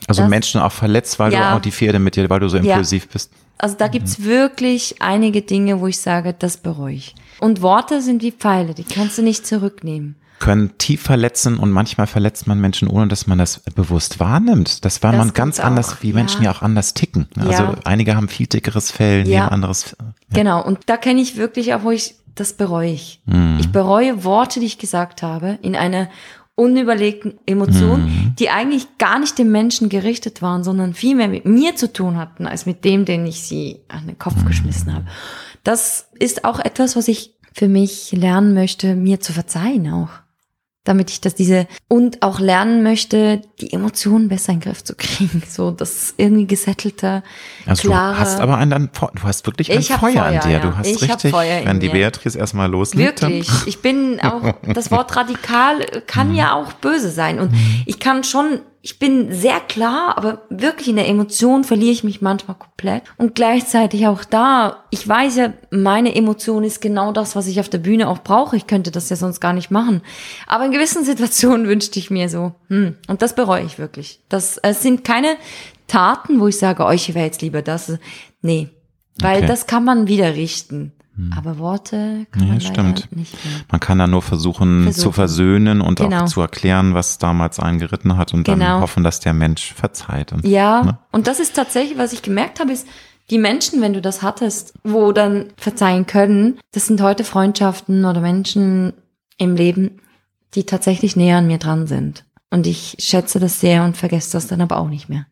Speaker 1: Also
Speaker 3: das,
Speaker 1: Menschen auch verletzt, weil
Speaker 3: Ja.
Speaker 1: du auch die Pferde mit dir, weil du so
Speaker 3: Ja.
Speaker 1: impulsiv bist.
Speaker 3: also da gibt's wirklich einige Dinge, wo ich sage, das bereue ich. Und Worte sind wie Pfeile, die kannst du nicht zurücknehmen.
Speaker 1: Können tief verletzen und manchmal verletzt man Menschen, ohne dass man das bewusst wahrnimmt. Das war
Speaker 3: Das
Speaker 1: man ganz anders, wie Menschen
Speaker 3: ja.
Speaker 1: ja auch anders ticken. Also
Speaker 3: Ja.
Speaker 1: einige haben viel dickeres Fell,
Speaker 3: Ja.
Speaker 1: anderes.
Speaker 3: Genau, und da kenne ich wirklich auch, wo ich, das bereue ich.
Speaker 1: Mhm.
Speaker 3: Ich bereue Worte, die ich gesagt habe, in einer unüberlegten Emotion,
Speaker 1: Mhm.
Speaker 3: die eigentlich gar nicht dem Menschen gerichtet waren, sondern viel mehr mit mir zu tun hatten, als mit dem, den ich sie an den Kopf geschmissen habe. Das ist auch etwas, was ich für mich lernen möchte, mir zu verzeihen auch. Damit ich das diese und auch lernen möchte, die Emotionen besser in den Griff zu kriegen. [LAUGHS] So das irgendwie gesettelter,
Speaker 1: Also
Speaker 3: klarer.
Speaker 1: du hast aber ein, ein, du hast wirklich ein Feuer,
Speaker 3: Feuer,
Speaker 1: in dir.
Speaker 3: ja.
Speaker 1: Du hast
Speaker 3: Ich
Speaker 1: richtig, wenn die
Speaker 3: mir.
Speaker 1: Beatrice erstmal loslegt.
Speaker 3: Wirklich. Ich bin auch, [LAUGHS] das Wort radikal kann ja auch böse sein. Und ich kann schon, ich bin sehr klar, aber wirklich in der Emotion verliere ich mich manchmal komplett. Und gleichzeitig auch da, ich weiß ja, meine Emotion ist genau das, was ich auf der Bühne auch brauche. Ich könnte das ja sonst gar nicht machen. Aber in gewissen [LAUGHS] Situationen wünschte ich mir so, hm, und das bereue ich wirklich. Das, es sind keine Taten, wo ich sage, oh, ich wäre jetzt lieber das. Nee. Weil
Speaker 1: Okay.
Speaker 3: das kann man wieder richten. Aber Worte kann
Speaker 1: Ja,
Speaker 3: man
Speaker 1: stimmt.
Speaker 3: nicht mehr.
Speaker 1: Man kann da nur versuchen,
Speaker 3: Versuchen.
Speaker 1: zu versöhnen und
Speaker 3: Genau.
Speaker 1: auch zu erklären, was damals einen geritten hat und dann
Speaker 3: Genau.
Speaker 1: hoffen, dass der Mensch verzeiht. Und,
Speaker 3: Ja,
Speaker 1: Ne?
Speaker 3: und das ist tatsächlich, was ich gemerkt habe, ist, die Menschen, wenn du das hattest, wo dann verzeihen können, das sind heute Freundschaften oder Menschen im Leben, die tatsächlich näher an mir dran sind. Und ich schätze das sehr und vergesse das dann aber auch nicht mehr.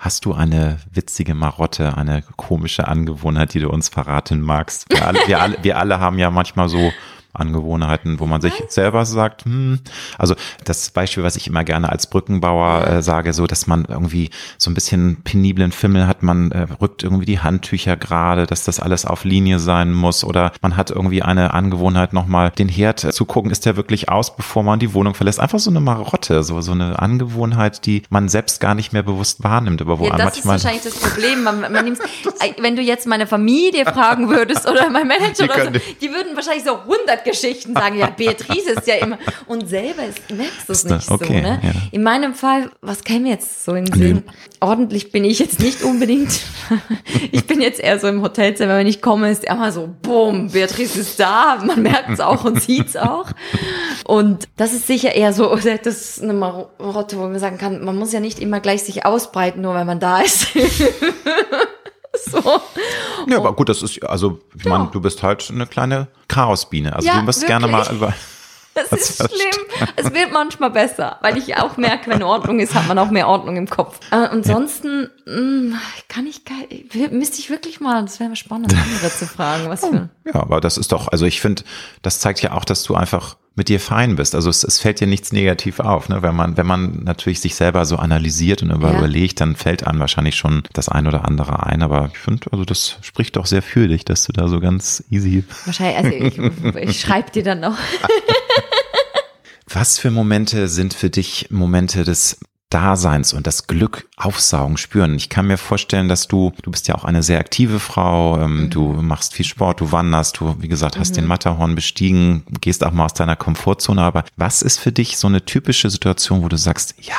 Speaker 1: Hast du eine witzige Marotte, eine komische Angewohnheit, die du uns verraten magst? Wir alle, wir alle, wir alle haben ja manchmal so Angewohnheiten, wo man sich selber sagt, hm, also das Beispiel, was ich immer gerne als Brückenbauer äh, sage, so, dass man irgendwie so ein bisschen peniblen Fimmel hat, man äh, rückt irgendwie die Handtücher gerade, dass das alles auf Linie sein muss oder man hat irgendwie eine Angewohnheit nochmal den Herd zu gucken, ist der wirklich aus, bevor man die Wohnung verlässt. Einfach so eine Marotte, so, so eine Angewohnheit, die man selbst gar nicht mehr bewusst wahrnimmt, aber wo
Speaker 3: ja, das ist wahrscheinlich das Problem. Man, man nimmt, [LAUGHS] wenn du jetzt meine Familie fragen würdest oder mein Manager, die, oder so, die würden wahrscheinlich so 100 Geschichten sagen, ja, Beatrice ist ja immer. Und selber ist, merkst du es nicht okay, so. Ne? Ja. In meinem Fall, was käme jetzt so in den Sinn? Ordentlich bin ich jetzt nicht unbedingt. [LAUGHS] ich bin jetzt eher so im Hotelzimmer, wenn ich komme, ist immer so, bumm, Beatrice ist da. Man merkt es auch und sieht es auch. Und das ist sicher eher so, [LAUGHS] das ist eine Marotte, wo man sagen kann, man muss ja nicht immer gleich sich ausbreiten, nur weil man da ist. [LAUGHS] [LAUGHS]
Speaker 1: so. Ja, aber gut, das ist, also, ich ja. meine, du bist halt eine kleine Chaosbiene. Also ja, du musst gerne mal über. [LAUGHS]
Speaker 3: Das ist schlimm. Es wird manchmal besser, weil ich auch merke, wenn Ordnung ist, hat man auch mehr Ordnung im Kopf. Äh, ansonsten mh, kann ich, müsste ich wirklich mal, das wäre spannend, andere zu fragen. Was für.
Speaker 1: Ja, aber das ist doch, also ich finde, das zeigt ja auch, dass du einfach mit dir fein bist. Also es, es fällt dir nichts negativ auf. Ne? Wenn man, wenn man natürlich sich selber so analysiert und über, ja. überlegt, dann fällt einem wahrscheinlich schon das ein oder andere ein. Aber ich finde, also das spricht doch sehr für dich, dass du da so ganz easy.
Speaker 3: Wahrscheinlich, also ich, [LAUGHS] ich schreibe dir dann noch.
Speaker 1: Was für Momente sind für dich Momente des Daseins und das Glück aufsaugen, spüren. Ich kann mir vorstellen, dass du, du bist ja auch eine sehr aktive Frau, ähm, mhm. du machst viel Sport, du wanderst, du, wie gesagt, hast mhm. den Matterhorn bestiegen, gehst auch mal aus deiner Komfortzone. Aber was ist für dich so eine typische Situation, wo du sagst, ja,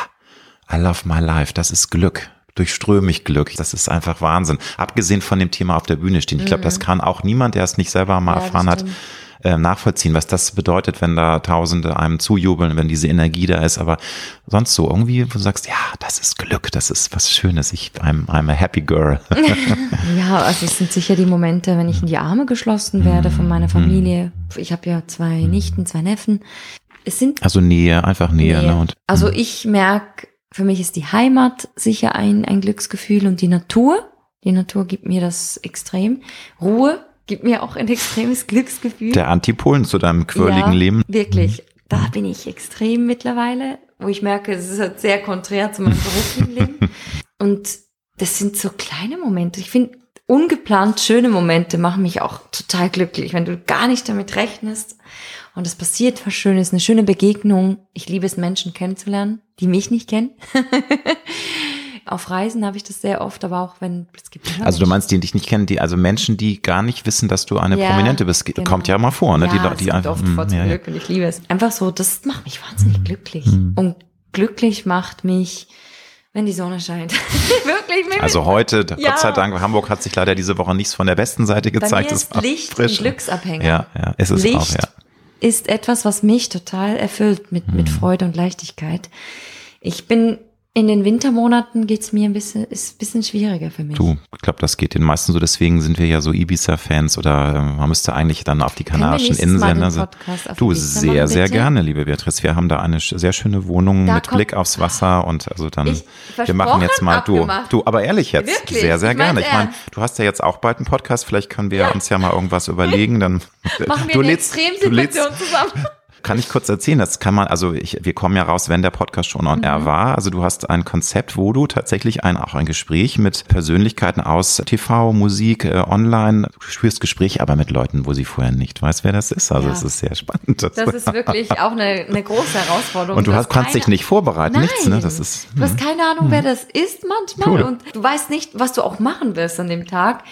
Speaker 1: I love my life, das ist Glück, durchströme mich Glück. Das ist einfach Wahnsinn. Abgesehen von dem Thema auf der Bühne stehen. Ich glaube, das mhm. kann auch niemand, der es nicht selber mal ja, erfahren hat, äh, nachvollziehen, was das bedeutet, wenn da Tausende einem zujubeln, wenn diese Energie da ist. Aber sonst so irgendwie, wo du sagst, ja, das ist Glück, das ist was Schönes. Ich, I'm, I'm a happy girl. [LAUGHS] [LAUGHS]
Speaker 3: ja, also es sind sicher die Momente, wenn ich in die Arme geschlossen werde von meiner mhm. Familie. Ich habe ja zwei Nichten, zwei Neffen. Es sind
Speaker 1: also Nähe, einfach Nähe. Nähe. Ne? Und,
Speaker 3: also mhm. ich merke, für mich ist die Heimat sicher ein, ein Glücksgefühl und die Natur. Die Natur gibt mir das extrem. Ruhe gibt mir auch ein extremes Glücksgefühl.
Speaker 1: Der Antipolen zu deinem quirligen ja, Leben.
Speaker 3: Wirklich. Da bin ich extrem mittlerweile, wo ich merke, es ist halt sehr konträr zu meinem beruflichen Leben. [LAUGHS] Und das sind so kleine Momente. Ich finde, ungeplant schöne Momente machen mich auch total glücklich, wenn du gar nicht damit rechnest und es passiert was Schönes, eine schöne Begegnung. Ich liebe es, Menschen kennenzulernen, die mich nicht kennen. [LAUGHS] auf Reisen habe ich das sehr oft, aber auch wenn es gibt.
Speaker 1: Also du meinst, die dich nicht kennen, die also Menschen, die gar nicht wissen, dass du eine ja, Prominente bist, genau. kommt ja mal vor, ne?
Speaker 3: Ja,
Speaker 1: die, die
Speaker 3: einfach oft vor hm, zum ja, Glück und ich liebe es. Einfach so, das macht mich wahnsinnig glücklich mhm. und glücklich macht mich wenn die Sonne scheint. [LAUGHS]
Speaker 1: Wirklich. Also heute, ja. Gott sei Dank, Hamburg hat sich leider diese Woche nichts von der besten Seite gezeigt.
Speaker 3: Bei mir ist Licht frisch. Glücksabhänger.
Speaker 1: Ja, ja, ist es
Speaker 3: Licht
Speaker 1: auch, ja.
Speaker 3: ist etwas, was mich total erfüllt mit, mit hm. Freude und Leichtigkeit. Ich bin in den Wintermonaten geht's mir ein bisschen, ist ein bisschen schwieriger für mich.
Speaker 1: Du, ich glaube, das geht den meisten so. Deswegen sind wir ja so Ibiza-Fans oder äh, man müsste eigentlich dann auf die Kanarischen Inseln. Also, du, sehr, machen, sehr gerne, liebe Beatrice. Wir haben da eine sehr schöne Wohnung da mit Blick aufs Wasser und also dann, wir machen jetzt mal, du, du, aber ehrlich jetzt, Wirklich? sehr, sehr ich gerne. Ich meine, du hast ja jetzt auch bald einen Podcast, vielleicht können wir ja. uns ja mal irgendwas überlegen, dann [LAUGHS]
Speaker 3: machen wir du eine Extremsituation zusammen.
Speaker 1: Kann ich kurz erzählen? Das kann man, also ich, wir kommen ja raus, wenn der Podcast schon on air mhm. war. Also du hast ein Konzept, wo du tatsächlich ein, auch ein Gespräch mit Persönlichkeiten aus TV, Musik, äh, online, du führst Gespräche aber mit Leuten, wo sie vorher nicht weiß, wer das ist. Also es ja. ist sehr spannend.
Speaker 3: Das, das ist wirklich auch eine, eine große Herausforderung.
Speaker 1: Und du hast, kannst dich nicht vorbereiten,
Speaker 3: Nein.
Speaker 1: nichts, ne? Das ist,
Speaker 3: du hast hm. keine Ahnung, wer hm. das ist manchmal cool. und du weißt nicht, was du auch machen wirst an dem Tag.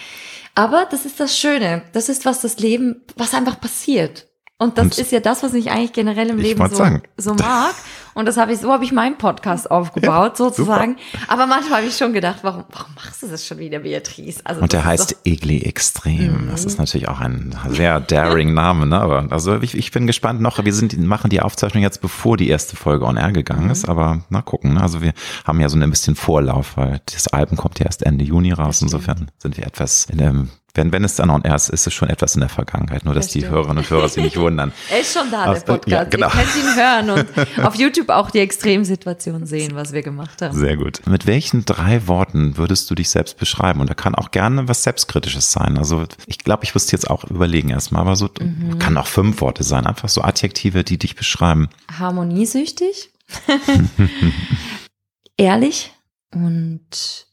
Speaker 3: Aber das ist das Schöne. Das ist, was das Leben, was einfach passiert. Und das und ist ja das, was ich eigentlich generell im Leben so, so mag. Und das habe ich, so habe ich meinen Podcast aufgebaut, ja, sozusagen. Super. Aber manchmal habe ich schon gedacht, warum, warum machst du das schon wieder, Beatrice?
Speaker 1: Also und der heißt doch, Egli Extrem. Mhm. Das ist natürlich auch ein sehr daring Name, ne? Aber also ich, ich bin gespannt noch. Wir sind, machen die Aufzeichnung jetzt, bevor die erste Folge on air gegangen mhm. ist. Aber na gucken. Ne? Also wir haben ja so ein bisschen Vorlauf, weil das Album kommt ja erst Ende Juni raus. Insofern sind wir etwas in einem wenn, wenn es dann on air ist, ist es schon etwas in der Vergangenheit, nur dass
Speaker 3: Das
Speaker 1: die. Hörerinnen und Hörer sich nicht wundern. [LAUGHS]
Speaker 3: Er ist schon da, der Podcast.
Speaker 1: ja, genau.
Speaker 3: Ihr könnt ihn hören und auf YouTube auch die Extremsituation sehen, was wir gemacht haben.
Speaker 1: Sehr gut. Mit welchen drei Worten würdest du dich selbst beschreiben? Und da kann auch gerne was Selbstkritisches sein. Also ich glaube, ich müsste jetzt auch überlegen erstmal, aber so
Speaker 3: Mhm.
Speaker 1: kann auch fünf Worte sein. Einfach so Adjektive, die dich beschreiben.
Speaker 3: Harmoniesüchtig, [LAUGHS] ehrlich und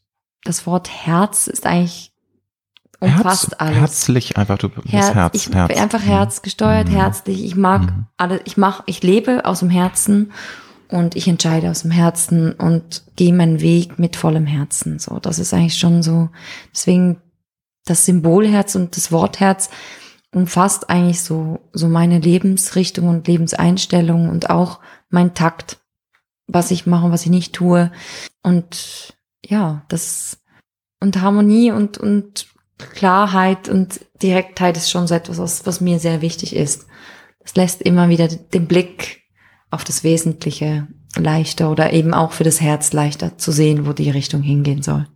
Speaker 3: das Wort Herz ist eigentlich umfasst
Speaker 1: Herz,
Speaker 3: alles.
Speaker 1: Herzlich, einfach du bist
Speaker 3: Herz,
Speaker 1: Herz,
Speaker 3: ich
Speaker 1: Herz.
Speaker 3: einfach herzgesteuert,
Speaker 1: Mhm.
Speaker 3: herzlich. Ich mag
Speaker 1: Mhm.
Speaker 3: alle, ich mach, ich lebe aus dem Herzen und ich entscheide aus dem Herzen und gehe meinen Weg mit vollem Herzen. So, das ist eigentlich schon so. Deswegen das Symbolherz und das Wortherz umfasst eigentlich so so meine Lebensrichtung und Lebenseinstellung und auch mein Takt, was ich mache, und was ich nicht tue und ja, das und Harmonie und und Klarheit und Direktheit ist schon so etwas, was, was mir sehr wichtig ist. Das lässt immer wieder den Blick auf das Wesentliche leichter oder eben auch für das Herz leichter zu sehen, wo die Richtung hingehen soll.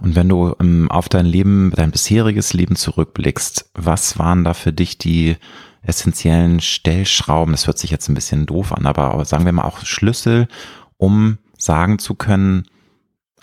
Speaker 1: Und wenn du ähm, auf dein Leben, dein bisheriges Leben zurückblickst, was waren da für dich die essentiellen Stellschrauben? Das hört sich jetzt ein bisschen doof an, aber sagen wir mal auch Schlüssel, um sagen zu können,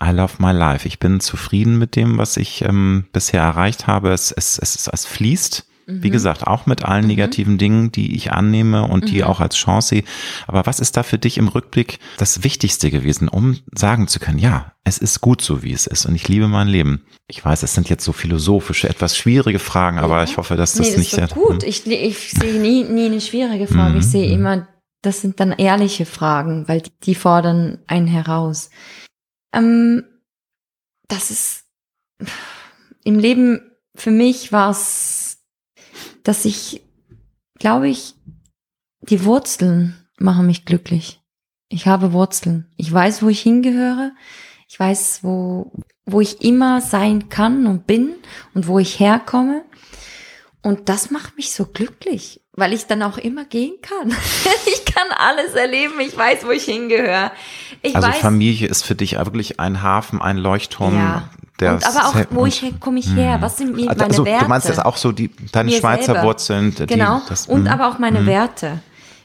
Speaker 1: I love my life. Ich bin zufrieden mit dem, was ich ähm, bisher erreicht habe. Es, es, es, es fließt. Wie
Speaker 3: Mhm.
Speaker 1: gesagt, auch mit allen negativen Dingen, die ich annehme und die
Speaker 3: Mhm.
Speaker 1: auch als Chance sehe. Aber was ist da für dich im Rückblick das Wichtigste gewesen, um sagen zu können, ja, es ist gut so, wie es ist und ich liebe mein Leben? Ich weiß, es sind jetzt so philosophische, etwas schwierige Fragen, aber
Speaker 3: Ja.
Speaker 1: ich hoffe, dass das
Speaker 3: nee,
Speaker 1: nicht sehr.
Speaker 3: gut. Ich, ich sehe nie, nie eine schwierige Frage.
Speaker 1: Mhm.
Speaker 3: Ich sehe immer, das sind dann ehrliche Fragen, weil die, die fordern einen heraus. Ähm, das ist im Leben für mich war es, dass ich, glaube ich, die Wurzeln machen mich glücklich. Ich habe Wurzeln. Ich weiß, wo ich hingehöre. Ich weiß, wo, wo ich immer sein kann und bin und wo ich herkomme. Und das macht mich so glücklich, weil ich dann auch immer gehen kann. [LAUGHS] ich kann alles erleben. Ich weiß, wo ich hingehöre. Ich
Speaker 1: Also
Speaker 3: weiß,
Speaker 1: Familie ist für dich wirklich ein Hafen, ein Leuchtturm.
Speaker 3: ja.
Speaker 1: Der
Speaker 3: und aber auch, wo ich komme ich her? Was sind mir meine
Speaker 1: also,
Speaker 3: Werte?
Speaker 1: Du meinst jetzt auch so die deine
Speaker 3: Mir
Speaker 1: Schweizer
Speaker 3: selber.
Speaker 1: Wurzeln. Die,
Speaker 3: Genau.
Speaker 1: das,
Speaker 3: und
Speaker 1: mhm.
Speaker 3: aber auch meine Werte.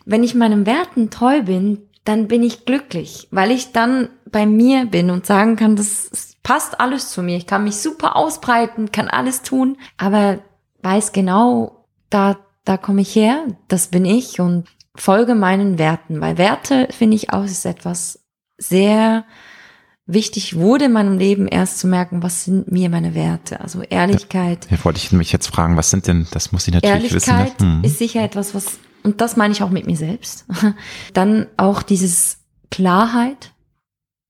Speaker 3: Wenn ich meinen Werten treu bin, dann bin ich glücklich, weil ich dann bei mir bin und sagen kann, das passt alles zu mir. Ich kann mich super ausbreiten, kann alles tun, aber weiß genau, da, da komme ich her, das bin ich und folge meinen Werten. Weil Werte, finde ich auch, ist etwas sehr wichtig wurde in meinem Leben erst zu merken, was sind mir meine Werte. Also Ehrlichkeit,
Speaker 1: Hier wollte ich mich jetzt fragen, was sind denn, das muss ich natürlich
Speaker 3: Ehrlichkeit
Speaker 1: wissen. ne? Hm.
Speaker 3: ist sicher etwas, was, und das meine ich auch mit mir selbst. [LAUGHS] Dann auch dieses Klarheit,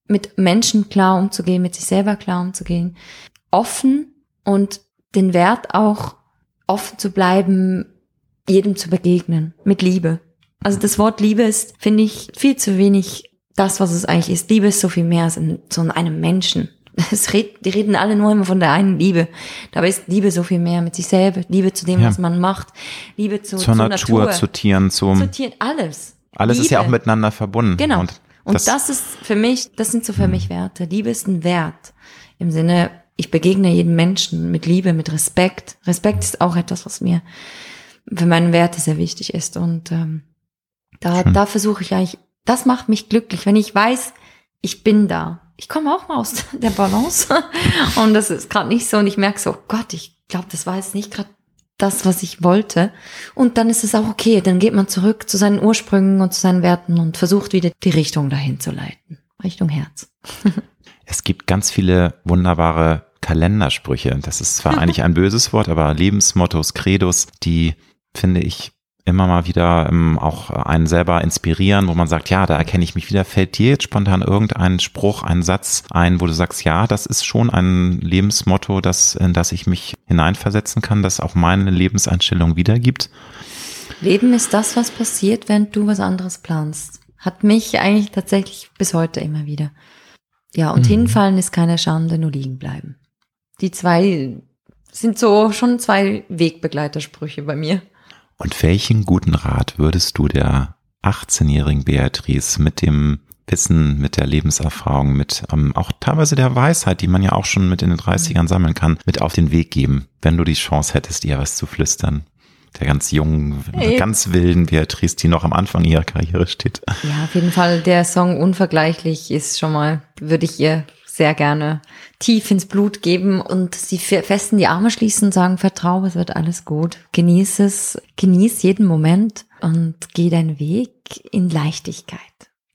Speaker 3: mit Menschen klar umzugehen, mit sich selber klar umzugehen, offen und den Wert auch offen zu bleiben, jedem zu begegnen, mit Liebe. Also das Wort Liebe ist, finde ich, viel zu wenig das, was es eigentlich ist. Liebe ist so viel mehr als in so einem Menschen. [LAUGHS] Es red, die reden alle nur immer von der einen Liebe. Dabei ist Liebe so viel mehr mit sich selber. Liebe zu dem,
Speaker 1: Ja.
Speaker 3: was man macht. Liebe zu,
Speaker 1: zur,
Speaker 3: zur
Speaker 1: Natur,
Speaker 3: Natur,
Speaker 1: zu Tieren, zum,
Speaker 3: zu Tieren, alles.
Speaker 1: alles ist ja auch
Speaker 3: Liebe.
Speaker 1: miteinander verbunden.
Speaker 3: Genau.
Speaker 1: Und,
Speaker 3: Und,
Speaker 1: das,
Speaker 3: das, ist für mich, das sind so für mich Werte. Liebe ist ein Wert. Im Sinne, ich begegne jedem Menschen mit Liebe, mit Respekt. Respekt ist auch etwas, was mir für meine Werte sehr wichtig ist. Und ähm, da,
Speaker 1: Schön.
Speaker 3: da versuche ich eigentlich, das macht mich glücklich, wenn ich weiß, ich bin da. Ich komme auch mal aus [LAUGHS] der Balance. [LAUGHS] und das ist gerade nicht so. Und ich merke so, oh Gott, ich glaube, das war jetzt nicht gerade das, was ich wollte. Und dann ist es auch okay. Dann geht man zurück zu seinen Ursprüngen und zu seinen Werten und versucht wieder die Richtung dahin zu leiten. Richtung Herz. [LAUGHS]
Speaker 1: Es gibt ganz viele wunderbare Kalendersprüche. Das ist zwar eigentlich ein böses Wort, aber Lebensmottos, Credos, die finde ich immer mal wieder ähm, auch einen selber inspirieren, wo man sagt, ja, da erkenne ich mich wieder. Fällt dir jetzt spontan irgendein Spruch, ein Satz ein, wo du sagst, ja, das ist schon ein Lebensmotto, das, in das ich mich hineinversetzen kann, das auch meine Lebenseinstellung wiedergibt?
Speaker 3: Leben ist das, was passiert, wenn du was anderes planst. Hat mich eigentlich tatsächlich bis heute immer wieder. Ja, und
Speaker 1: Mhm.
Speaker 3: hinfallen ist keine Schande, nur liegen bleiben. Die zwei sind so schon zwei Wegbegleitersprüche bei mir.
Speaker 1: Und welchen guten Rat würdest du der 18-jährigen Beatrice mit dem Wissen, mit der Lebenserfahrung, mit ähm, auch teilweise der Weisheit, die man ja auch schon mit in den 30ern sammeln kann, mit auf den Weg geben, wenn du die Chance hättest, ihr was zu flüstern. Der ganz jungen,
Speaker 3: Hey.
Speaker 1: ganz wilden Beatrice, die noch am Anfang ihrer Karriere steht.
Speaker 3: Ja, auf jeden Fall, der Song Unvergleichlich ist schon mal, würde ich ihr sehr gerne tief ins Blut geben und sie fe- fest in die Arme schließen und sagen, vertrau, es wird alles gut. Genieß es, genieß jeden Moment und geh deinen Weg in Leichtigkeit.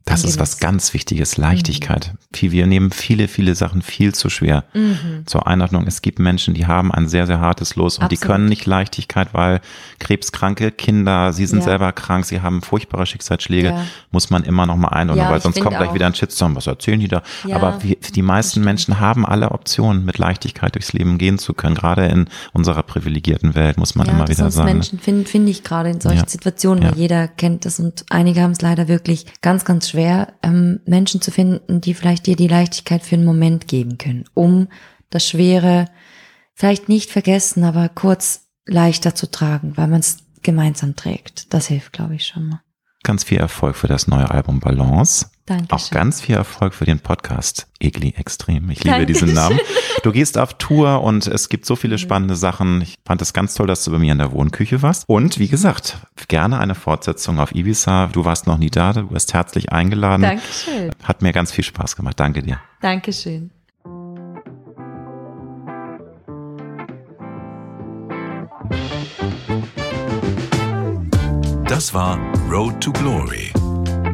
Speaker 1: Das ist was ganz Wichtiges, Leichtigkeit. Viel- Wir nehmen viele, viele Sachen viel zu schwer.
Speaker 3: Mhm.
Speaker 1: Zur Einordnung, es gibt Menschen, die haben ein sehr, sehr hartes Los und die können nicht Leichtigkeit, weil krebskranke Kinder, sie sind
Speaker 3: Ja.
Speaker 1: selber krank, sie haben furchtbare Schicksalsschläge,
Speaker 3: Ja.
Speaker 1: muss man immer noch mal einordnen,
Speaker 3: Ja,
Speaker 1: weil sonst kommt gleich wieder ein Shitstorm, was erzählen die da? Aber wir, die meisten Menschen haben alle Optionen, mit Leichtigkeit durchs Leben gehen zu können, gerade in unserer privilegierten Welt, muss man immer wieder sagen. ne?
Speaker 3: Menschen finde find ich gerade in solchen. Situationen,
Speaker 1: Ja.
Speaker 3: weil jeder kennt das und einige haben es leider wirklich ganz, ganz schwer, ähm, Menschen zu finden, die vielleicht dir die Leichtigkeit für einen Moment geben können, um das Schwere vielleicht nicht vergessen, aber kurz leichter zu tragen, weil man es gemeinsam trägt. Das hilft, glaube ich, schon mal.
Speaker 1: Ganz viel Erfolg für das neue Album Balance.
Speaker 3: Dankeschön.
Speaker 1: Auch ganz viel Erfolg für den Podcast Egli Extrem. Ich liebe
Speaker 3: Dankeschön.
Speaker 1: diesen Namen. Du gehst auf Tour und es gibt so viele spannende Sachen. Ich fand es ganz toll, dass du bei mir in der Wohnküche warst. Und wie gesagt, gerne eine Fortsetzung auf Ibiza. Du warst noch nie da, du wirst herzlich eingeladen.
Speaker 3: Dankeschön.
Speaker 1: Hat mir ganz viel Spaß gemacht. Danke dir.
Speaker 3: Dankeschön.
Speaker 2: Das war Road to Glory.